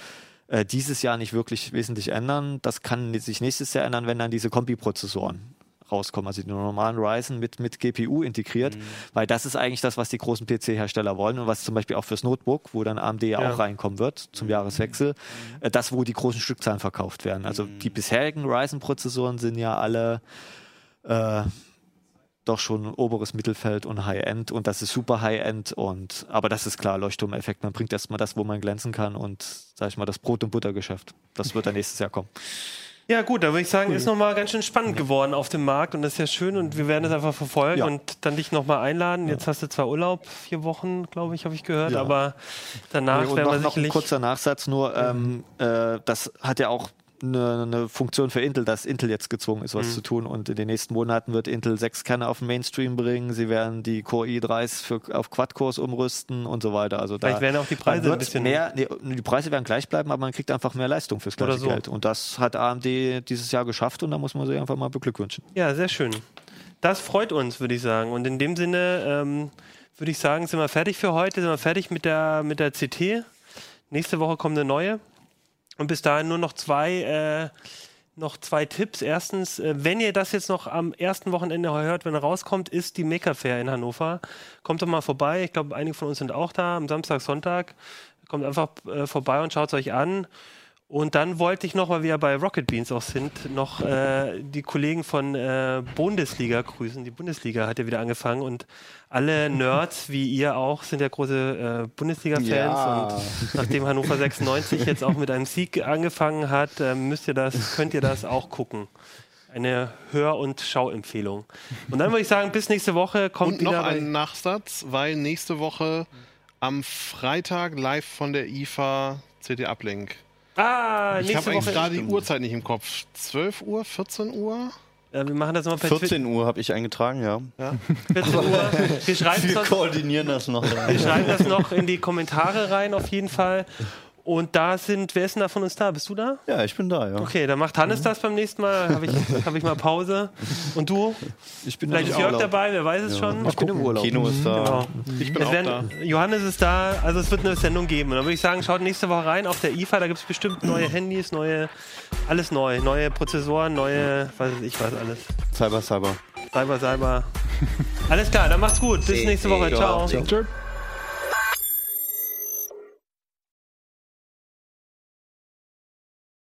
äh, dieses Jahr nicht wirklich wesentlich ändern. Das kann sich nächstes Jahr ändern, wenn dann diese Kombi-Prozessoren rauskommen, also die normalen Ryzen mit, mit GPU integriert, weil das ist eigentlich das, was die großen PC-Hersteller wollen und was zum Beispiel auch fürs Notebook, wo dann AMD ja, Ja. auch reinkommen wird zum Jahreswechsel, äh, das, wo die großen Stückzahlen verkauft werden. Also die bisherigen Ryzen-Prozessoren sind ja alle äh, doch schon oberes Mittelfeld und High-End und das ist super High-End und aber das ist klar, Leuchtturmeffekt. Man bringt erstmal das, wo man glänzen kann und sag ich mal, das Brot- und Buttergeschäft. Das wird dann nächstes Jahr kommen. Ja, gut, da würde ich sagen, ist nochmal ganz schön spannend geworden auf dem Markt und das ist ja schön und wir werden es einfach verfolgen Ja. und dann dich nochmal einladen. Jetzt hast du zwar Urlaub, vier Wochen, glaube ich, habe ich gehört, Ja. aber danach und werden noch, wir noch ein sicherlich. kurzer Nachsatz nur, ähm, äh, das hat ja auch eine, eine Funktion für Intel, dass Intel jetzt gezwungen ist, was Mhm. zu tun. Und in den nächsten Monaten wird Intel sechs Kerne auf den Mainstream bringen. Sie werden die Core i3s für, auf Quad-Cores umrüsten und so weiter. Also Vielleicht da werden auch die Preise ein bisschen- mehr. Nee, die Preise werden gleich bleiben, aber man kriegt einfach mehr Leistung fürs gleiche so. Geld. Und das hat AMD dieses Jahr geschafft und da muss man sie einfach mal beglückwünschen. Ja, sehr schön. Das freut uns, würde ich sagen. Und in dem Sinne ähm, würde ich sagen, sind wir fertig für heute, sind wir fertig mit der, mit der CT. Nächste Woche kommt eine neue. Und bis dahin nur noch zwei, äh, noch zwei Tipps. Erstens, äh, wenn ihr das jetzt noch am ersten Wochenende hört, wenn er rauskommt, ist die Maker Fair in Hannover. Kommt doch mal vorbei. Ich glaube, einige von uns sind auch da am Samstag, Sonntag. Kommt einfach äh, vorbei und schaut es euch an. Und dann wollte ich noch, weil wir ja bei Rocket Beans auch sind, noch äh, die Kollegen von äh, Bundesliga grüßen. Die Bundesliga hat ja wieder angefangen und alle <laughs> Nerds, wie ihr auch, sind ja große äh, Bundesliga-Fans. Ja. Und nachdem Hannover 96 <laughs> jetzt auch mit einem Sieg angefangen hat, äh, müsst ihr das, könnt ihr das auch gucken. Eine Hör- und Schauempfehlung. Und dann würde ich sagen, bis nächste Woche kommt Und noch wieder bei- ein Nachsatz, weil nächste Woche am Freitag live von der IFA CD Uplink. Ah, Ich habe eigentlich gerade die Uhrzeit nicht im Kopf. 12 Uhr, 14 Uhr? Äh, wir machen das nochmal per 14 Uhr habe ich eingetragen, ja. Ja. 14 Uhr. Wir <laughs> schreiben, Wir sonst, koordinieren das noch. wir schreiben das noch in die Kommentare rein, auf jeden Fall. Und da sind, wer ist denn da von uns da? Bist du da? Ja, ich bin da, ja. Okay, dann macht Hannes das beim nächsten Mal. Habe ich, <laughs> hab ich mal Pause. Und du? Ich bin Vielleicht ist Jörg dabei, wer weiß es schon. Ich bin im Urlaub. Kino ist da. Genau. Ich bin Es auch werden, da. Johannes ist da, also es wird eine Sendung geben. Und dann würde ich sagen, schaut nächste Woche rein auf der IFA, da gibt es bestimmt neue Handys, neue, alles neu. Neue Prozessoren, neue, weiß ich was alles. Cyber, Cyber. Cyber, Cyber. Alles klar, dann macht's gut. Bis nächste Woche. Ciao. Ciao.